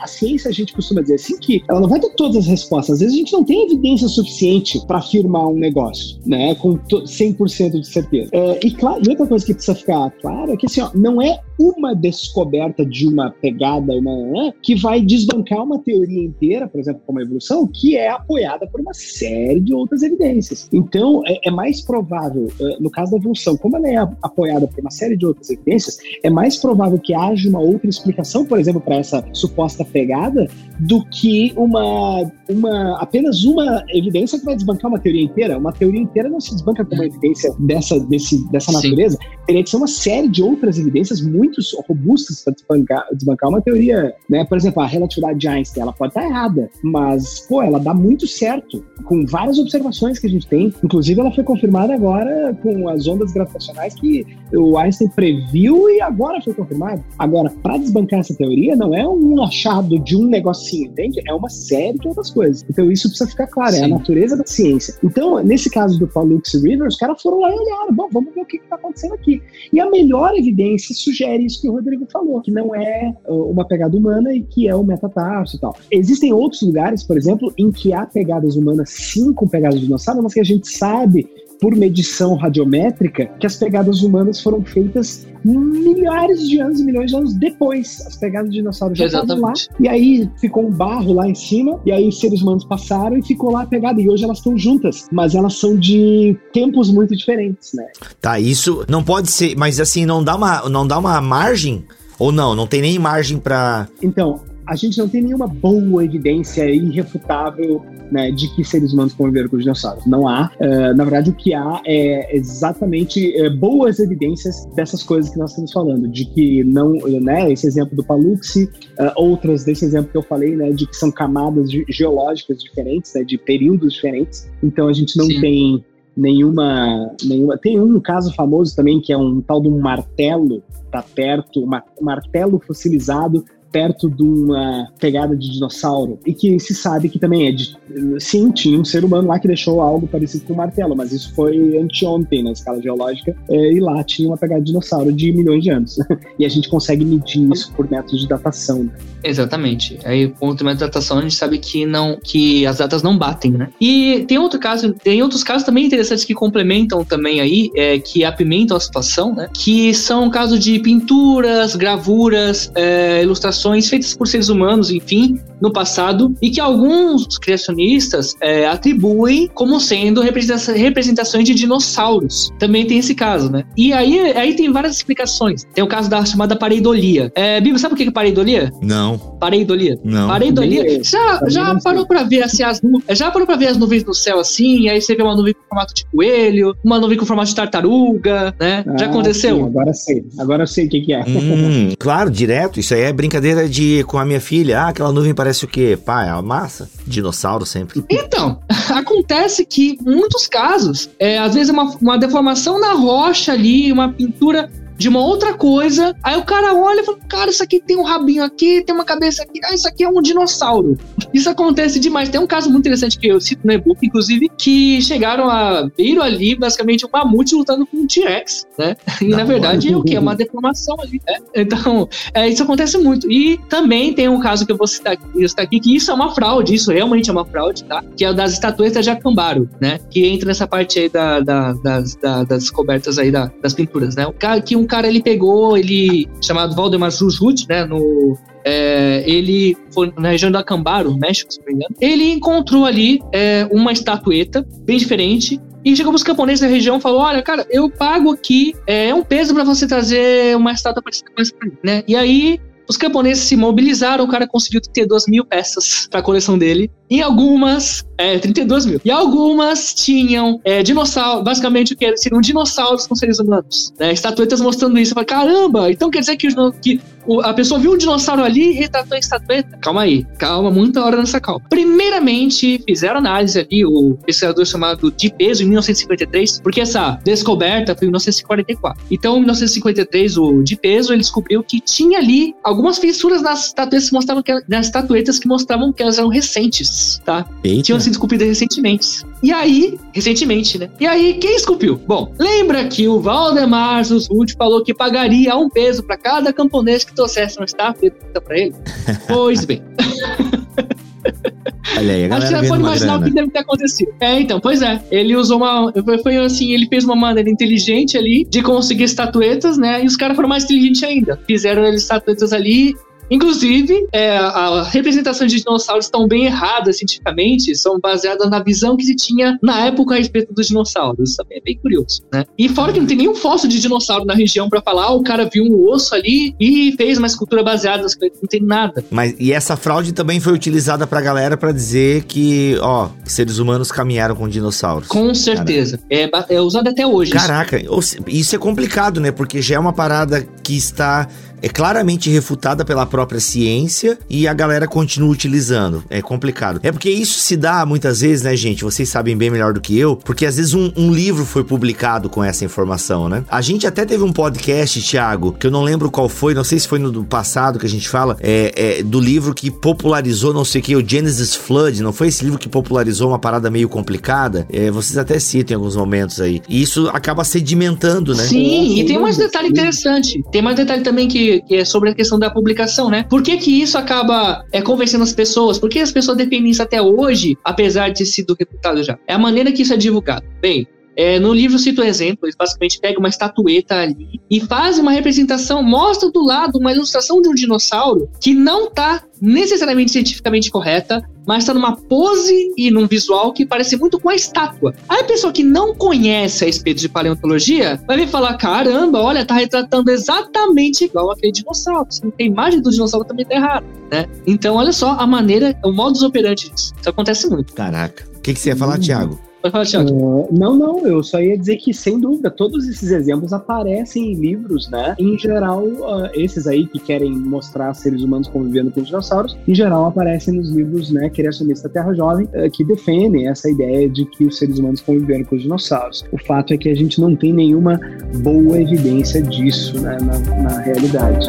a ciência a gente costuma dizer assim que ela não vai ter todas as respostas. Às vezes a gente não tem evidência suficiente para afirmar um negócio, né, com 100% de certeza. É, e, claro, e outra coisa que precisa ficar claro é que assim, ó, não é uma descoberta de uma pegada, uma que vai desbancar uma teoria inteira, por exemplo, como a evolução, que é apoiada por uma série de outras evidências. Então, é, é mais provável, é, no caso da evolução, como ela é apoiada por uma série de outras evidências, é mais provável que haja uma outra explicação, por exemplo, para essa suposta pegada, do que uma, uma apenas uma evidência que vai desbancar uma teoria inteira. Uma teoria inteira não se desbanca com uma evidência dessa, desse, dessa natureza. Sim. Teria que ser uma série de outras evidências muito muito robustas para desbancar, desbancar uma teoria, né? Por exemplo, a relatividade de Einstein, ela pode estar errada, mas, pô, ela dá muito certo com várias observações que a gente tem. Inclusive, ela foi confirmada agora com as ondas gravitacionais que o Einstein previu e agora foi confirmado. Agora, para desbancar essa teoria, não é um achado de um negocinho, entende? É uma série de outras coisas. Então, isso precisa ficar claro, Sim. é a natureza da ciência. Então, nesse caso do Pollux River, os caras foram lá e olharam, bom, vamos ver o que está acontecendo aqui. E a melhor evidência sugere isso que o Rodrigo falou, que não é uma pegada humana e que é o metatarso e tal. Existem outros lugares, por exemplo, em que há pegadas humanas sim com pegadas de dinossauro, mas que a gente sabe por medição radiométrica que as pegadas humanas foram feitas milhares de anos, milhões de anos depois. As pegadas de dinossauros já estavam lá. E aí ficou um barro lá em cima. E aí os seres humanos passaram e ficou lá a pegada. E hoje elas estão juntas. Mas elas são de tempos muito diferentes, né? Tá, isso não pode ser. Mas assim, não dá uma, não dá uma margem? Ou não? Não tem nem margem para. Então, a gente não tem nenhuma boa evidência irrefutável né, de que seres humanos conviveram com dinossauros. Não há. Uh, na verdade, o que há é exatamente uh, boas evidências dessas coisas que nós estamos falando, de que não, né, esse exemplo do Paluxy, uh, outras desse exemplo que eu falei, né, de que são camadas geológicas diferentes, né, de períodos diferentes. Então a gente não Sim. tem nenhuma, nenhuma. Tem um caso famoso também que é um tal de um martelo, tá perto, um martelo fossilizado perto de uma pegada de dinossauro e que se sabe que também é de. Sim, tinha um ser humano lá que deixou algo parecido com um martelo, mas isso foi anteontem na escala geológica é, e lá tinha uma pegada de dinossauro de milhões de anos. *laughs* e a gente consegue medir isso por métodos de datação. Né? Exatamente. Aí, com o método de datação, a gente sabe que não que as datas não batem, né? E tem outro caso, tem outros casos também interessantes que complementam também aí, é, que apimentam a situação, né? Que são casos de pinturas, gravuras, é, ilustrações feitas por seres humanos, enfim, no passado, e que alguns criacionistas é, atribuem como sendo representações de dinossauros. Também tem esse caso, né? E aí, aí tem várias explicações. Tem o caso da chamada pareidolia. É, Bíblia, sabe o que é pareidolia? Não. Pareidolia? Não. Pareidolia? Já, já parou pra ver assim, as nuvens? Já parou pra ver as nuvens no céu assim? E aí você vê uma nuvem com formato de coelho, uma nuvem com formato de tartaruga, né? Ah, já aconteceu? Sim, agora sei. Agora eu sei o que, que é. Hum, claro, direto. Isso aí é brincadeira brincadeira de com a minha filha, ah, aquela nuvem parece o quê? Pá, é uma massa. Dinossauro sempre. Então, *laughs* acontece que em muitos casos, é, às vezes é uma, uma deformação na rocha ali, uma pintura de uma outra coisa. Aí o cara olha e fala: Cara, isso aqui tem um rabinho aqui, tem uma cabeça aqui. Ah, isso aqui é um dinossauro. Isso acontece demais. Tem um caso muito interessante que eu cito no e-book, inclusive, que chegaram a. Viram ali basicamente um mamute lutando com um T-Rex, né? *laughs* E Não, na verdade é o que? É uma deformação ali, né? Então, é, isso acontece muito. E também tem um caso que eu vou citar aqui, citar aqui, que isso é uma fraude, isso realmente é uma fraude, tá? Que é o das estatuetas de Acambaro, né? Que entra nessa parte aí da, da, das, da, das descobertas aí da, das pinturas, né? O cara, que um um cara ele pegou, ele chamado Valdemar Jujut, né, no é, ele foi na região do Acambaro, México, se não me engano. Ele encontrou ali é, uma estatueta bem diferente e chegou para os camponeses da região e falou: Olha, cara, eu pago aqui, é um peso para você trazer uma estátua parecida com essa, né? E aí Os camponeses se mobilizaram, o cara conseguiu 32 mil peças para a coleção dele. E algumas, é, 32 mil. E algumas tinham é, dinossauros, basicamente o que seriam dinossauros com seres humanos. Né? Estatuetas mostrando isso. Eu falei, caramba, então quer dizer que, que a pessoa viu um dinossauro ali e retratou em estatueta? Calma aí, calma, muita hora nessa calma. Primeiramente, fizeram análise ali, o pesquisador chamado de peso em 1953, porque essa descoberta foi em 1944. Então, em 1953, o de peso ele descobriu que tinha ali algumas fissuras nas que mostravam que, nas estatuetas que mostravam que elas eram recentes, tá? Eita. Tinham sido esculpidas recentemente. E aí, recentemente, né? E aí, quem esculpiu? Bom, lembra que o Valdemar Zussud falou que pagaria um peso para cada camponês que trouxesse uma estátua para ele? *laughs* pois bem. *laughs* Olha aí, a galera Acho que você pode imaginar grana. o que deve ter acontecido. É, então, pois é. Ele usou uma. Foi assim, ele fez uma maneira inteligente ali de conseguir estatuetas, né? E os caras foram mais inteligentes ainda. Fizeram estatuetas ali Inclusive, é, a representação de dinossauros estão bem erradas cientificamente, são baseadas na visão que se tinha na época a respeito dos dinossauros. Isso também é bem curioso, né? E fora que não tem nenhum fóssil de dinossauro na região para falar, o cara viu um osso ali e fez uma escultura baseada nas coisas, não tem nada. Mas e essa fraude também foi utilizada pra galera para dizer que, ó, seres humanos caminharam com dinossauros. Com certeza. É, é usado até hoje. Caraca, isso. isso é complicado, né? Porque já é uma parada que está é claramente refutada pela própria ciência e a galera continua utilizando. É complicado. É porque isso se dá muitas vezes, né, gente? Vocês sabem bem melhor do que eu, porque às vezes um, um livro foi publicado com essa informação, né? A gente até teve um podcast, Thiago, que eu não lembro qual foi, não sei se foi no passado que a gente fala, é, é do livro que popularizou, não sei o que, o Genesis Flood, não foi esse livro que popularizou uma parada meio complicada? É, vocês até citam em alguns momentos aí. E isso acaba sedimentando, né? Sim, e tem mais detalhe interessante. Tem mais detalhe também que que, é sobre a questão da publicação, né? Por que que isso acaba é, convencendo as pessoas? Por que as pessoas defendem isso até hoje, apesar de ter sido reputado já? É a maneira que isso é divulgado. Bem, é, no livro cito um exemplo, eles basicamente pegam uma estatueta ali e fazem uma representação, mostra do lado uma ilustração de um dinossauro que não está necessariamente cientificamente correta, mas está numa pose e num visual que parece muito com a estátua. Aí a pessoa que não conhece a respeito de paleontologia vai vir falar: caramba, olha, tá retratando exatamente igual aquele dinossauro. Se não tem imagem do dinossauro, também tá errado, né? Então, olha só a maneira, o modus operandi disso. Isso acontece muito. Caraca. O que, que você ia falar, hum. Thiago? Pode falar, Uh, não, não, eu só ia dizer que, sem dúvida, todos esses exemplos aparecem em livros, né? Em geral, uh, esses aí que querem mostrar seres humanos convivendo com os dinossauros, em geral aparecem nos livros, né, Criacionista Terra Jovem, uh, que defendem essa ideia de que os seres humanos conviveram com os dinossauros. O fato é que a gente não tem nenhuma boa evidência disso né, na, na realidade.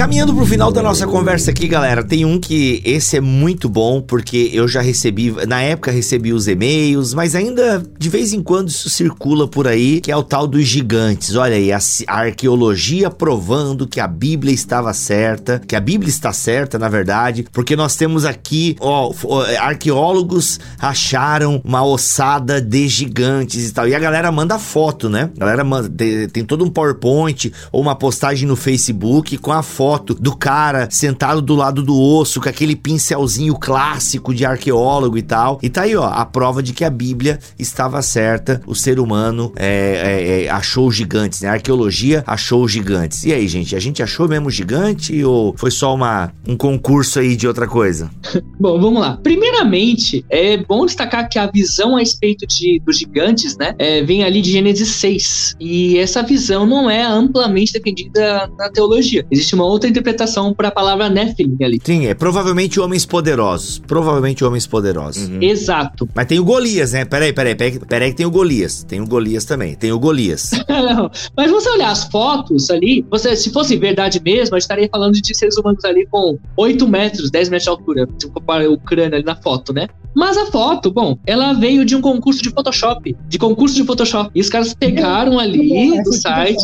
Caminhando pro final da nossa conversa aqui, galera, tem um que esse é muito bom, porque eu já recebi, na época recebi os e-mails, mas ainda de vez em quando isso circula por aí, que é o tal dos gigantes. Olha aí, a, a arqueologia provando que a Bíblia estava certa, que a Bíblia está certa, na verdade, porque nós temos aqui, ó, arqueólogos acharam uma ossada de gigantes e tal. E a galera manda foto, né? A galera manda, tem, todo um PowerPoint ou uma postagem no Facebook com a foto foto do cara sentado do lado do osso, com aquele pincelzinho clássico de arqueólogo e tal. E tá aí, ó, a prova de que a Bíblia estava certa, o ser humano é, é, é, achou gigantes, né? A arqueologia achou gigantes. E aí, gente, a gente achou mesmo gigante ou foi só uma, um concurso aí de outra coisa? *laughs* bom, vamos lá. Primeiramente, é bom destacar que a visão a respeito de, dos gigantes, né, é, vem ali de Gênesis 6. E essa visão não é amplamente defendida na teologia. Existe uma outra outra interpretação para a palavra Nephilim ali. Sim, é provavelmente homens poderosos. Provavelmente homens poderosos. Uhum. Exato. Mas tem o Golias, né? Peraí, peraí, peraí, peraí que tem o Golias. Tem o Golias também. Tem o Golias. *laughs* Mas você olhar as fotos ali, você, se fosse verdade mesmo, a gente estaria falando de seres humanos ali com 8 metros, 10 metros de altura. Se comparar o crânio ali na foto, né? Mas a foto, bom, ela veio de um concurso de Photoshop. De concurso de Photoshop. E os caras pegaram ali do site.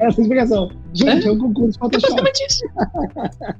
Essa explicação. Gente, é, é um concurso Photoshop. É basicamente isso.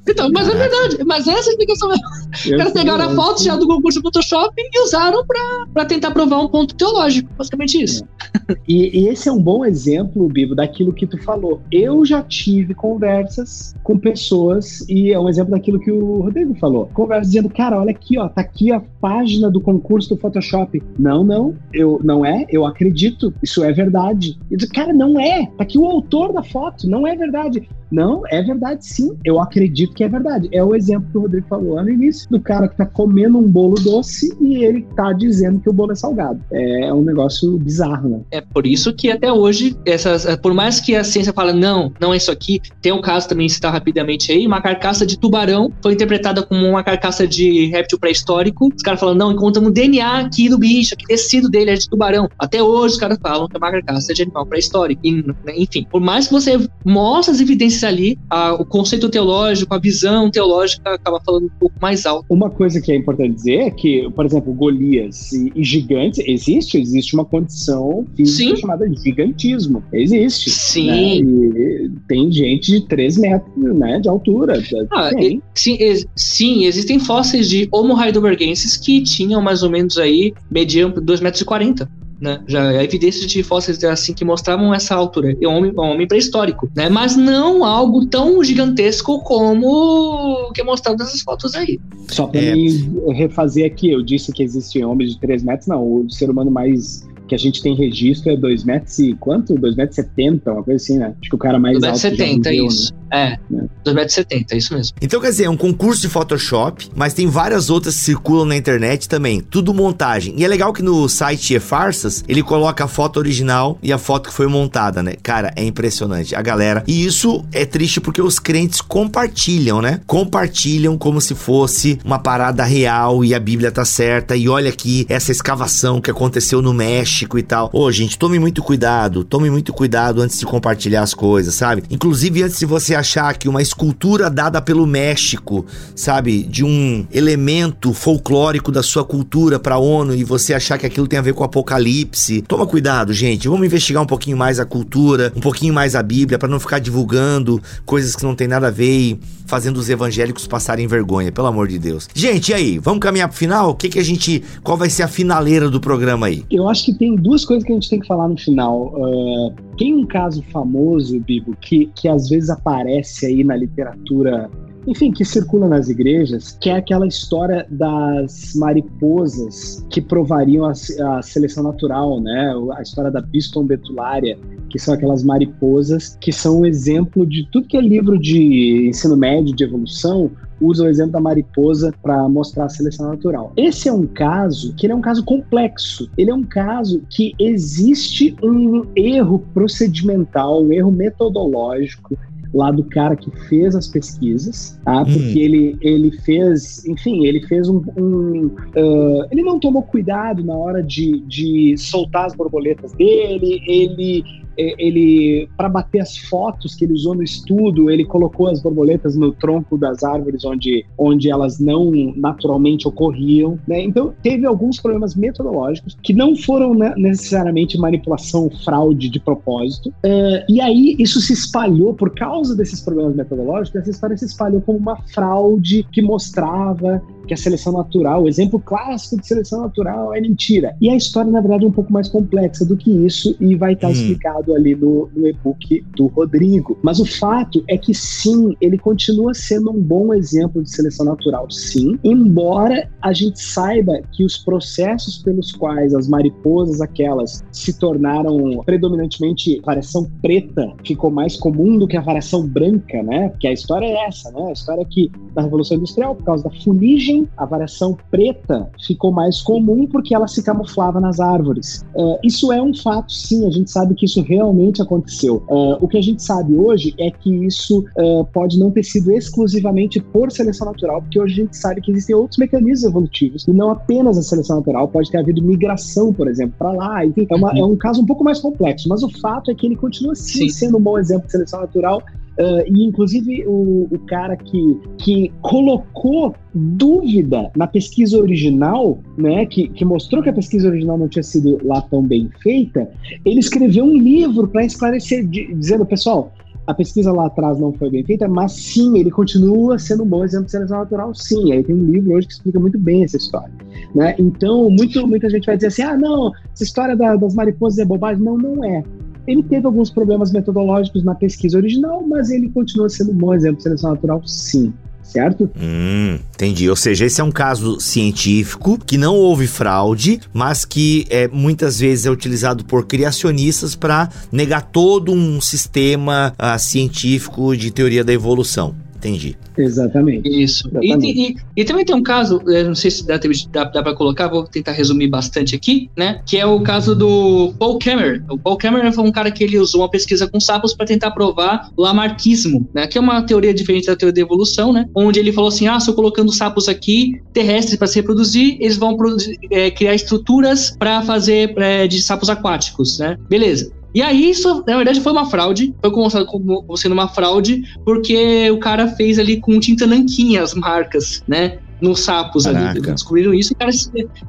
então, mas é verdade. Mas essa é a explicação. Os caras pegaram a foto já do concurso Photoshop e usaram pra tentar provar um ponto teológico. Basicamente isso. É. E, e, esse é um bom exemplo, Bibo, daquilo que tu falou. Eu já tive conversas com pessoas, e é um exemplo daquilo que o Rodrigo falou. Conversas dizendo, cara, olha aqui, ó, tá aqui a página do concurso do Photoshop. Não, não, eu não é, eu acredito, isso é verdade. E cara, não é, tá aqui o autor da foto, não é verdade verdade. Não, é verdade sim. Eu acredito que é verdade. É o exemplo que o Rodrigo falou lá no início, do cara que tá comendo um bolo doce e ele tá dizendo que o bolo é salgado. É um negócio bizarro, né? É por isso que até hoje, essas, por mais que a ciência fala, não, não é isso aqui, tem um caso também, citar rapidamente aí, uma carcaça de tubarão foi interpretada como uma carcaça de réptil pré-histórico. Os caras falam, não, encontramos DNA aqui do bicho, aqui tecido dele é de tubarão. Até hoje os caras falam que é uma carcaça de animal pré-histórico. Enfim, por mais que você mostre as evidências ali, a, o conceito teológico, a visão teológica acaba falando um pouco mais alto. Uma coisa que é importante dizer é que, por exemplo, Golias e, e gigantes, existe, existe uma condição física Sim. chamada gigantismo. Existe. Sim. Né? tem gente de 3 metros né, de altura. Ah, e, sim, ex, sim, existem fósseis de Homo heidelbergensis que tinham mais ou menos aí, mediam 2,40 metros. E 40 né? Já há evidências de fósseis assim que mostravam essa altura, é um homem, um homem pré-histórico, né? Mas não algo tão gigantesco como que é mostrado nessas fotos aí. Só para é. refazer aqui, eu disse que existem homens de 3 metros, não, o ser humano mais que a gente tem registro é 2 metros e quanto? 2 metros e 70, uma coisa assim, né? Acho que o cara mais 2 alto 70, isso. Né? É, 2 metros e 70, é isso mesmo. Então, quer dizer, é um concurso de Photoshop, mas tem várias outras que circulam na internet também, tudo montagem. E é legal que no site E-Farsas, ele coloca a foto original e a foto que foi montada, né? Cara, é impressionante. A galera... E isso é triste porque os crentes compartilham, né? Compartilham como se fosse uma parada real e a Bíblia tá certa. E olha aqui essa escavação que aconteceu no México e tal. Ô, gente, tome muito cuidado, tome muito cuidado antes de compartilhar as coisas, sabe? Inclusive antes de você achar que uma escultura dada pelo México, sabe, de um elemento folclórico da sua cultura para ONU e você achar que aquilo tem a ver com o apocalipse. Toma cuidado, gente. Vamos investigar um pouquinho mais a cultura, um pouquinho mais a Bíblia para não ficar divulgando coisas que não tem nada a ver e fazendo os evangélicos passarem vergonha, pelo amor de Deus. Gente, e aí? Vamos caminhar pro final? O que que a gente, qual vai ser a finaleira do programa aí? Eu acho que tem tem duas coisas que a gente tem que falar no final. Uh, tem um caso famoso, Bibo, que, que às vezes aparece aí na literatura enfim, que circula nas igrejas, que é aquela história das mariposas que provariam a, a seleção natural, né? A história da Biston betulária, que são aquelas mariposas que são um exemplo de tudo que é livro de ensino médio, de evolução, usa o exemplo da mariposa para mostrar a seleção natural. Esse é um caso que é um caso complexo. Ele é um caso que existe um erro procedimental, um erro metodológico lá do cara que fez as pesquisas, tá? Hum. Porque ele, ele fez, enfim, ele fez um. um uh, ele não tomou cuidado na hora de, de soltar as borboletas dele, ele ele para bater as fotos que ele usou no estudo, ele colocou as borboletas no tronco das árvores onde, onde elas não naturalmente ocorriam, né? Então teve alguns problemas metodológicos que não foram né, necessariamente manipulação, fraude de propósito. Uh, e aí isso se espalhou por causa desses problemas metodológicos. Essa história se espalhou como uma fraude que mostrava que a seleção natural, o exemplo clássico de seleção natural é mentira. E a história, na verdade, é um pouco mais complexa do que isso e vai estar hum. explicado ali no, no e-book do Rodrigo. Mas o fato é que sim, ele continua sendo um bom exemplo de seleção natural, sim, embora a gente saiba que os processos pelos quais as mariposas aquelas se tornaram predominantemente variação preta ficou mais comum do que a variação branca, né? Porque a história é essa, né? A história é que na Revolução Industrial, por causa da fuligem a variação preta ficou mais comum porque ela se camuflava nas árvores. Uh, isso é um fato, sim, a gente sabe que isso realmente aconteceu. Uh, o que a gente sabe hoje é que isso uh, pode não ter sido exclusivamente por seleção natural, porque hoje a gente sabe que existem outros mecanismos evolutivos, e não apenas a seleção natural, pode ter havido migração, por exemplo, para lá. Enfim, é, uma, é, um caso um pouco mais complexo, mas o fato é que ele continua sim, sim. sendo um bom exemplo de seleção natural Uh, e inclusive o, o, cara que, que colocou dúvida na pesquisa original, né, que, que mostrou que a pesquisa original não tinha sido lá tão bem feita, ele escreveu um livro para esclarecer, dizendo, pessoal, a pesquisa lá atrás não foi bem feita, mas sim, ele continua sendo um bom exemplo de seleção natural, sim. Aí tem um livro hoje que explica muito bem essa história. Né? Então, muito, muita gente vai dizer assim: ah, não, essa história da, das mariposas é bobagem. Não, não é. Ele teve alguns problemas metodológicos na pesquisa original, mas ele continua sendo um bom exemplo de seleção natural, sim certo? Hum, entendi. Ou seja, esse é um caso científico que não houve fraude, mas que é, muitas vezes é utilizado por criacionistas para negar todo um sistema uh, científico de teoria da evolução. Entendi. Exatamente. Isso. Exatamente. E, e, e, também tem um caso, não sei se dá, dá, dá para colocar, vou tentar resumir bastante aqui, né? Que é o caso do Paul Cameron. O Paul Cameron foi um cara que ele usou uma pesquisa com sapos para tentar provar o lamarquismo, né? Que é uma teoria diferente da teoria da evolução, né? Onde ele falou assim: ah, se eu colocando sapos aqui terrestres para se reproduzir, eles vão produzir, é, criar estruturas para fazer é, de sapos aquáticos, né? Beleza. E aí, isso, na verdade, foi uma fraude. Foi mostrado como sendo uma fraude, porque o cara fez ali com tinta nanquinha as marcas, né? nos sapos Caraca. ali. Descobriram isso e, cara,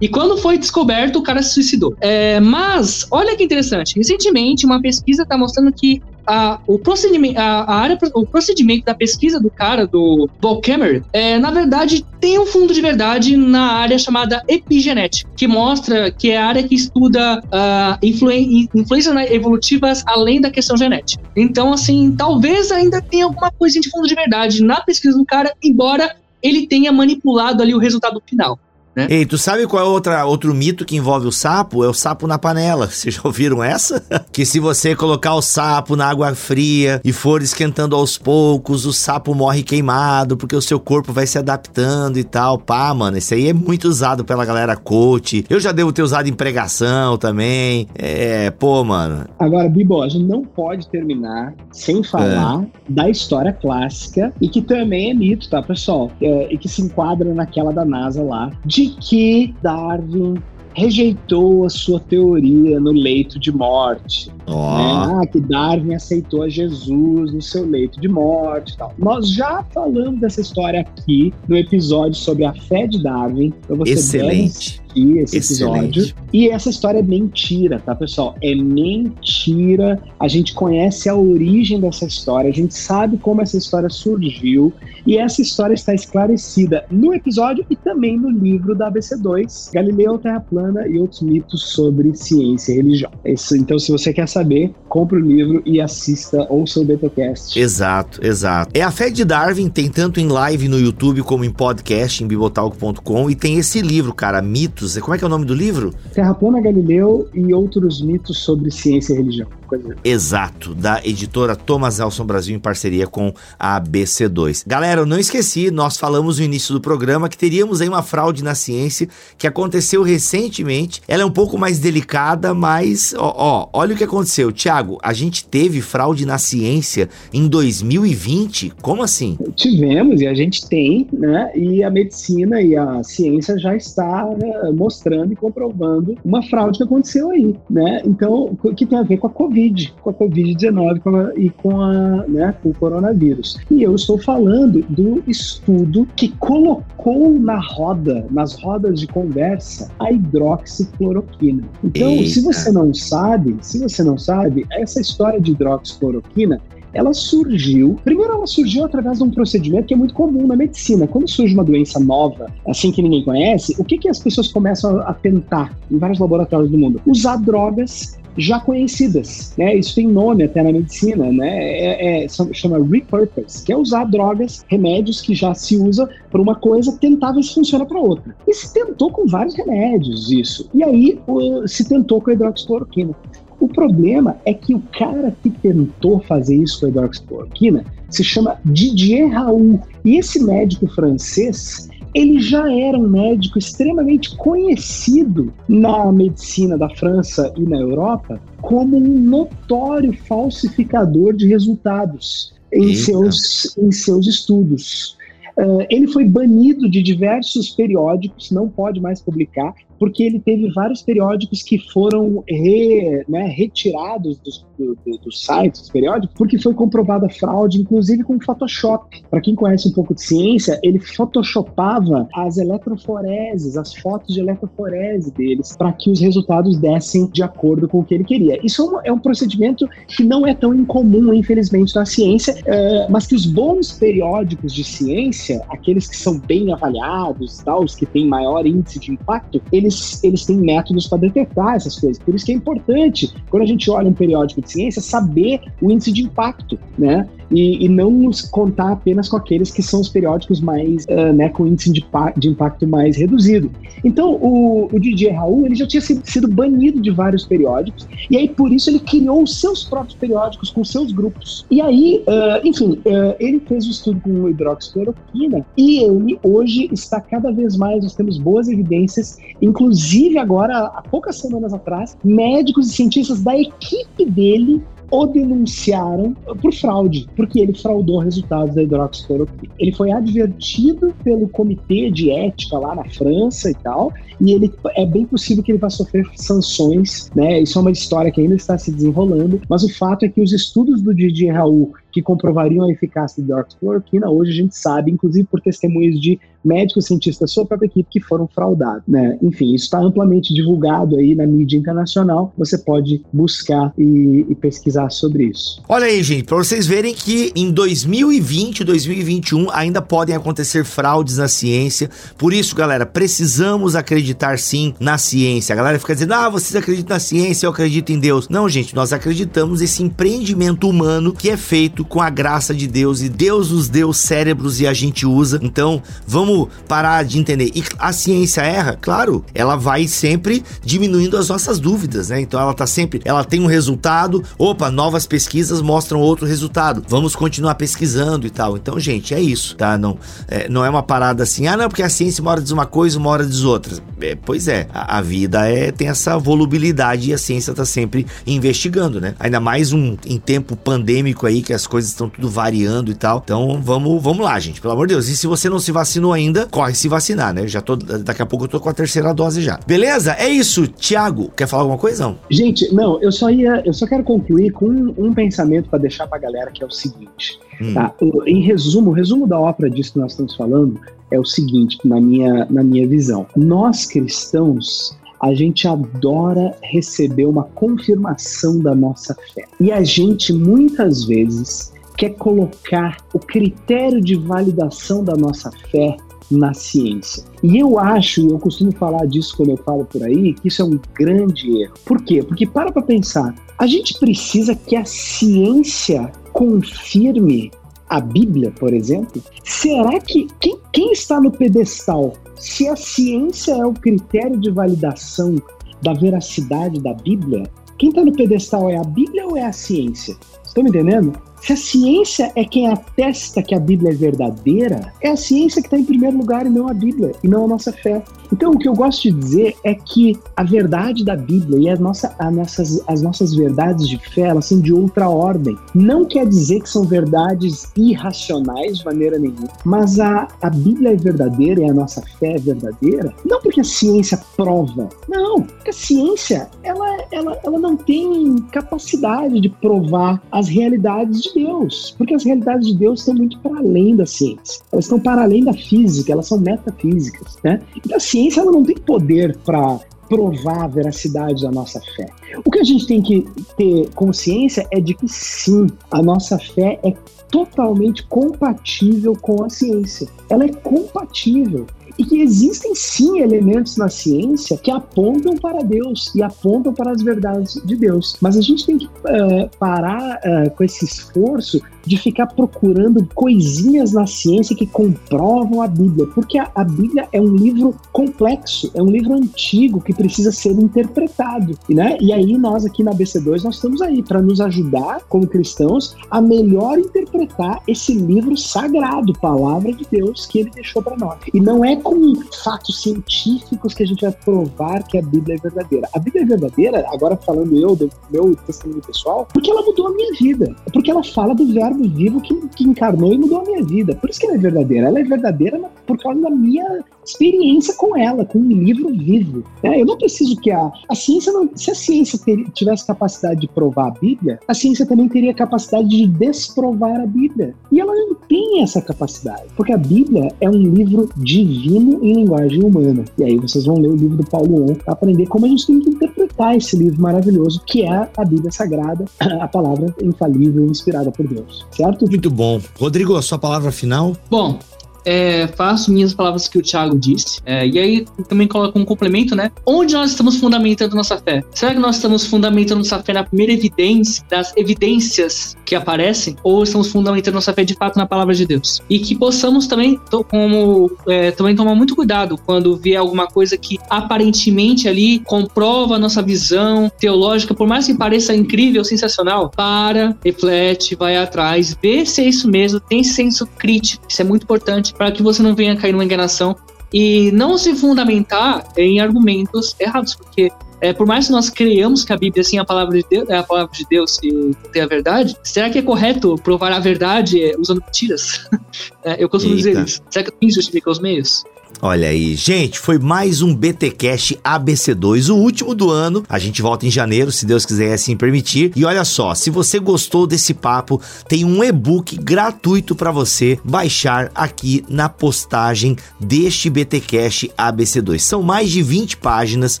e quando foi descoberto, o cara se suicidou. É, mas, olha que interessante. Recentemente, uma pesquisa está mostrando que a, o, procedimento, a, a, área, o procedimento da pesquisa do cara, do Paul Cameron, é, na verdade, tem um fundo de verdade na área chamada epigenética, que mostra que é a área que estuda uh, influen influências evolutivas além da questão genética. Então, assim, talvez ainda tenha alguma coisinha de fundo de verdade na pesquisa do cara, embora ele tenha manipulado ali o resultado final. Né? Ei, tu sabe qual é outra, outro mito que envolve o sapo? É o sapo na panela. *laughs* Vocês já ouviram essa? *laughs* que se você colocar o sapo na água fria e for esquentando aos poucos, o sapo morre queimado, porque o seu corpo vai se adaptando e tal. Pá, mano, isso aí é muito usado pela galera coach. Eu já devo ter usado em pregação também. É, pô, mano. Agora, Bibo, a gente não pode terminar sem falar é. da história clássica e que também é mito, tá, pessoal? É, e que se enquadra naquela da NASA lá, de que Darwin rejeitou a sua teoria no leito de morte. Oh. Né? Ah, que Darwin aceitou a Jesus no seu leito de morte tal. Nós já falamos dessa história aqui no episódio sobre a fé de Darwin. Então você Excelente assistir esse Excelente. episódio. E essa história é mentira, tá, pessoal? É mentira. A gente conhece a origem dessa história, a gente sabe como essa história surgiu. E essa história está esclarecida no episódio e também no livro da ABC2, Galileu, Terra Plana e outros mitos sobre ciência e religião. Isso, então, se você quer saber, compre o livro e assista ou seu BTcast. Exato, exato. É a fé de Darwin, tem tanto em live no YouTube como em podcast em bibotalco.com e tem esse livro, cara, Mitos mitos. Como é que é o nome do livro? Terra Plana Galileu e outros mitos sobre ciência e religião. Coisa. Exato, da editora Thomas Nelson Brasil em parceria com a ABC2. Galera, eu não esqueci, nós falamos no início do programa que teríamos aí uma fraude na ciência que aconteceu recentemente. Ela é um pouco mais delicada, mas ó, ó olha o que aconteceu. Tiago, a gente teve fraude na ciência em 2020? Como assim? Tivemos e a gente tem, né? E a medicina e a ciência já está né, mostrando e comprovando uma fraude que aconteceu aí, né? Então, que tem a ver com a Covid, com a Covid-19 e com, a, né, com o coronavírus. E eu estou falando do estudo que colocou na roda, nas rodas de conversa, a hidroxicloroquina. Então, Eita. se você não sabe, se você não sabe, essa história de hidroxicloroquina ela surgiu. Primeiro, ela surgiu através de um procedimento que é muito comum na medicina. Quando surge uma doença nova, assim que ninguém conhece, o que, que as pessoas começam a tentar em vários laboratórios do mundo? Usar drogas já conhecidas, né? Isso tem nome até na medicina, né? É, é, chama repurpose, que é usar drogas, remédios que já se usa para uma coisa, tentar ver se funciona para outra. E se tentou com vários remédios isso. E aí se tentou com a hidroxicloroquina. O problema é que o cara que tentou fazer isso com a hidroxicloroquina se chama Didier Raoult. E esse médico francês, ele já era um médico extremamente conhecido na medicina da França e na Europa como um notório falsificador de resultados em, seus, em seus estudos. Uh, ele foi banido de diversos periódicos, não pode mais publicar, porque ele teve vários periódicos que foram re, né, retirados dos, do, do, dos sites, dos periódicos, porque foi comprovada fraude, inclusive com Photoshop. Para quem conhece um pouco de ciência, ele photoshopava as eletroforeses, as fotos de eletroforese deles, para que os resultados dessem de acordo com o que ele queria. Isso é um, é um procedimento que não é tão incomum, infelizmente, na ciência, é, mas que os bons periódicos de ciência, aqueles que são bem avaliados, tá, os que têm maior índice de impacto, eles, eles têm métodos para detectar essas coisas. Por isso que é importante, quando a gente olha um periódico de ciência, saber o índice de impacto, né? E, e não nos contar apenas com aqueles que são os periódicos mais, uh, né, com índice de, de, impacto mais reduzido. Então, o, o Didier Raul, ele já tinha sido, sido banido de vários periódicos, e aí por isso ele criou os seus próprios periódicos com seus grupos. E aí, uh, enfim, uh, ele fez o estudo com hidroxicloroquina, e ele hoje está cada vez mais, nós temos boas evidências, inclusive agora, há poucas semanas atrás, médicos e cientistas da equipe dele o denunciaram por fraude, porque ele fraudou resultados da hidroxicloroquina. Ele foi advertido pelo comitê de ética lá na França e tal, e ele é bem possível que ele vá sofrer sanções, né? Isso é uma história que ainda está se desenrolando, mas o fato é que os estudos do Didier Raul que comprovariam a eficácia da hidroxicloroquina, hoje a gente sabe, inclusive por testemunhos de médicos cientistas da sua própria equipe que foram fraudados, né? Enfim, isso está amplamente divulgado aí na mídia internacional. Você pode buscar e, e pesquisar sobre isso. Olha aí, gente, para vocês verem que em 2020, 2021 ainda podem acontecer fraudes na ciência. Por isso, galera, precisamos acreditar sim na ciência. A galera fica dizendo: "Ah, vocês acreditam na ciência, eu acredito em Deus". Não, gente, nós acreditamos nesse empreendimento humano que é feito com a graça de Deus e Deus nos deu cérebros e a gente usa. Então, vamos parar de entender. E a ciência erra, claro, ela vai sempre diminuindo as nossas dúvidas, né? Então ela tá sempre, ela tem um resultado, opa, novas pesquisas mostram outro resultado. Vamos continuar pesquisando e tal. Então, gente, é isso, tá? Não é, não é uma parada assim, ah, não, porque a ciência uma hora diz uma coisa, uma hora diz outra. É, pois é, a, a, vida é tem essa volubilidade e a ciência tá sempre investigando, né? Ainda mais um em tempo pandêmico aí que as coisas estão tudo variando e tal. Então vamos, vamos lá, gente. Pelo amor de Deus. E se você não se vacinou ainda, corre se vacinar, né? Já tô. Daqui a pouco eu tô com a terceira dose já. Beleza? É isso. Tiago, quer falar alguma coisa? Não? Gente, não, eu só ia. Eu só quero concluir com um, um pensamento para deixar pra galera que é o seguinte. Hum. Tá? Em resumo, o resumo da ópera disso que nós estamos falando é o seguinte, na minha, na minha visão. Nós cristãos a gente adora receber uma confirmação da nossa fé. E a gente muitas vezes quer colocar o critério de validação da nossa fé na ciência. E eu acho, e eu costumo falar disso quando eu falo por aí, que isso é um grande erro. Por quê? Porque para para pensar, a gente precisa que a ciência confirme a Bíblia, por exemplo? Será que quem, quem está no pedestal se a ciência é o critério de validação da veracidade da Bíblia, quem está no pedestal é a Bíblia ou é a ciência? Estão me entendendo? Se a ciência é quem atesta que a Bíblia é verdadeira, é a ciência que está em primeiro lugar e não a Bíblia, e não a nossa fé. Então, o que eu gosto de dizer é que a verdade da Bíblia e as, nossa, as, nossas, as nossas verdades de fé, elas são de outra ordem. Não quer dizer que são verdades irracionais de maneira nenhuma, mas a, a Bíblia é verdadeira e a nossa fé é verdadeira, não porque a ciência prova, não, porque a ciência, ela, ela, ela não tem capacidade de provar as realidades de Deus, porque as realidades de Deus estão muito para além da ciência, elas estão para além da física, elas são metafísicas, né? Então, a ciência ela não tem poder para provar a veracidade da nossa fé. O que a gente tem que ter consciência é de que sim, a nossa fé é totalmente compatível com a ciência. Ela é compatível e que existem sim elementos na ciência que apontam para Deus e apontam para as verdades de Deus. Mas a gente tem que uh, parar uh, com esse esforço de ficar procurando coisinhas na ciência que comprovam a Bíblia, porque a, a, Bíblia é um livro complexo, é um livro antigo que precisa ser interpretado, né? E aí nós aqui na BC2 nós estamos aí para nos ajudar como cristãos a melhor interpretar esse livro sagrado, palavra de Deus que ele deixou para nós. E não é com fatos científicos que a gente vai provar que a Bíblia é verdadeira. A Bíblia é verdadeira, agora falando eu do meu testemunho pessoal, porque ela mudou a minha vida, porque ela fala do verbo vivo que, que encarnou e mudou a minha vida. Por isso que ela é verdadeira. Ela é verdadeira por causa da minha experiência com ela, com um livro vivo. Né? Eu não preciso que a, a ciência não. Se a ciência ter, tivesse capacidade de provar a Bíblia, a ciência também teria capacidade de desprovar a Bíblia. E ela não tem essa capacidade, porque a Bíblia é um livro divino em linguagem humana. E aí vocês vão ler o livro do Paulo On para aprender como a gente tem que interpretar esse livro maravilhoso que é a Bíblia Sagrada, *clears throat* a palavra infalível inspirada por Deus. Certo? Muito bom. Rodrigo, a sua palavra final? Bom, é, faço minhas palavras que o Thiago disse. É, e aí também coloco um complemento, né? Onde nós estamos fundamentando nossa fé? Será que nós estamos fundamentando nossa fé na primeira evidência, das evidências que aparecem? Ou estamos fundamentando nossa fé de fato na palavra de Deus? E que possamos também, como, é, também tomar muito cuidado quando vier alguma coisa que aparentemente ali comprova a nossa visão teológica, por mais que pareça incrível, sensacional, para, reflete, vai atrás, vê se é isso mesmo, tem senso crítico, isso é muito importante para que você não venha cair numa enganação e não se fundamentar em argumentos errados, porque é, por mais que nós creamos que a Bíblia assim, é a palavra de Deus, é a palavra de Deus e tem a verdade, será que é correto provar a verdade é, usando mentiras? *laughs* é, eu costumo Eita. dizer isso. Será que o fim justifica os meios? Olha aí, gente, foi mais um BTcast ABC2, o último do ano. A gente volta em janeiro, se Deus quiser assim permitir. E olha só, se você gostou desse papo, tem um e-book gratuito para você baixar aqui na postagem deste BTcast ABC2. São mais de 20 páginas,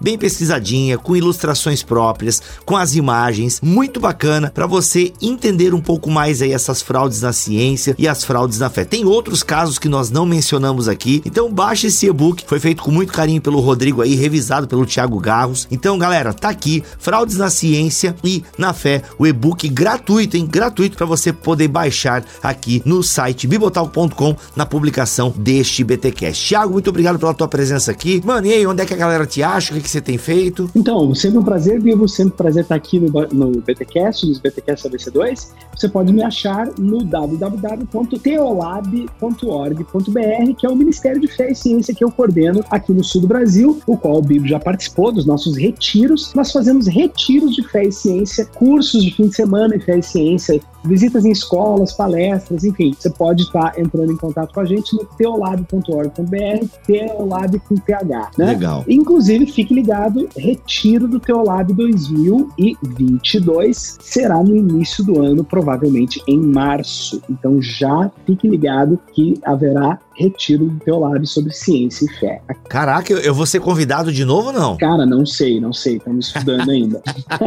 bem pesquisadinha, com ilustrações próprias, com as imagens, muito bacana para você entender um pouco mais aí essas fraudes na ciência e as fraudes na fé. Tem outros casos que nós não mencionamos aqui, então baixe esse e-book, foi feito com muito carinho pelo Rodrigo aí, revisado pelo Thiago Garros. Então, galera, tá aqui, Fraudes na Ciência e na Fé, o e-book gratuito, hein? Gratuito para você poder baixar aqui no site bibotal.com na publicação deste BTcast. Thiago, muito obrigado pela tua presença aqui. Mano, e aí, onde é que a galera te acha? O que, que você tem feito? Então, sempre um prazer, Bibo, sempre um prazer estar aqui no, no BTcast, nos BTcast ABC2. Você pode me achar no www.teolab.org.br, que é o Ministério de Fé e Ciência que eu coordeno aqui no sul do Brasil, o qual o Bibo já participou dos nossos retiros. Nós fazemos retiros de fé e ciência, cursos de fim de semana em fé e ciência, visitas em escolas, palestras, enfim. Você pode estar entrando em contato com a gente no teolab.org.br, teolab com TH. Né? Legal. Inclusive, fique ligado, retiro do Teolab 2022 será no início do ano, provavelmente em março. Então já fique ligado que haverá retiro do Teolab sobre ciência e fé. Caraca, eu vou ser convidado de novo ou não? Cara, não sei, não sei, estamos estudando ainda.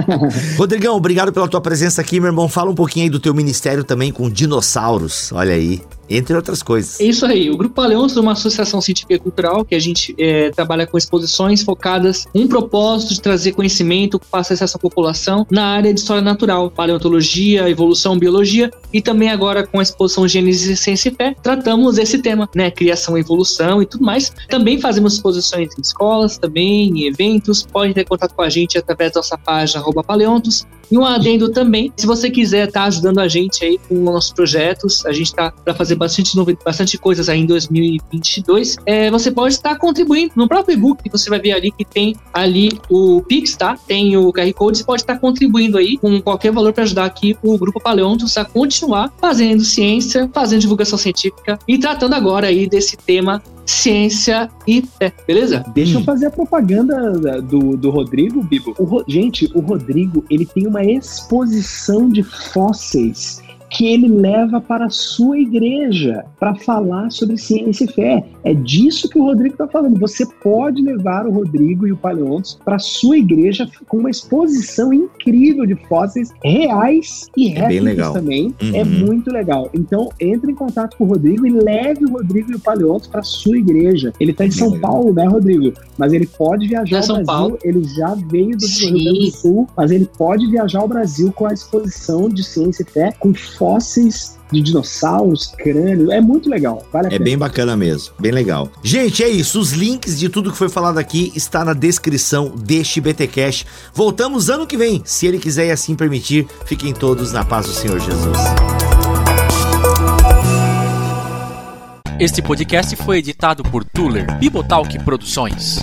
*laughs* Rodrigão, obrigado pela tua presença aqui, meu irmão. Fala um pouquinho aí do teu ministério também com dinossauros. Olha aí entre outras coisas. É isso aí. O Grupo Paleontos é uma associação científica e cultural que a gente é, trabalha com exposições focadas um propósito de trazer conhecimento para à população na área de história natural, paleontologia, evolução, biologia e também agora com a exposição Gênesis, Ciência e Fé, tratamos esse tema, né? Criação, evolução e tudo mais. Também fazemos exposições em escolas, também em eventos. Pode ter contato com a gente através da nossa página arroba paleontos. E um adendo também, se você quiser estar tá ajudando a gente aí com nossos projetos, a gente está para fazer bastante, bastante coisas aí em 2022, é, você pode estar contribuindo no próprio e-book, você vai ver ali que tem ali o Pix, tá? Tem o QR Code, você pode estar contribuindo aí com qualquer valor para ajudar aqui o Grupo Paleontos a continuar fazendo ciência, fazendo divulgação científica e tratando agora aí desse tema ciência e fé, beleza? Deixa hum. eu fazer a propaganda do, do Rodrigo, Bibo. O, gente, o Rodrigo, ele tem uma exposição de fósseis que ele leva para a sua igreja para falar sobre ciência e fé. É disso que o Rodrigo está falando. Você pode levar o Rodrigo e o Paleontos para a sua igreja com uma exposição incrível de fósseis reais e é réplicas também. É uhum. É muito legal. Então, entre em contato com o Rodrigo e leve o Rodrigo e o Paleontos para a sua igreja. Ele está em São Paulo, né, Rodrigo? Mas ele pode viajar ao Brasil. Paulo. Ele já veio do Rio Grande do Sul, mas ele pode viajar ao Brasil com a exposição de ciência e fé com fósseis de dinossauros, crânio. É muito legal. Vale é bem bacana mesmo. Bem legal. Gente, é isso. Os links de tudo que foi falado aqui está na descrição deste BTcast. Voltamos ano que vem, se ele quiser e assim permitir. Fiquem todos na paz do Senhor Jesus. Este podcast foi editado por Tuller Bibotalk Produções.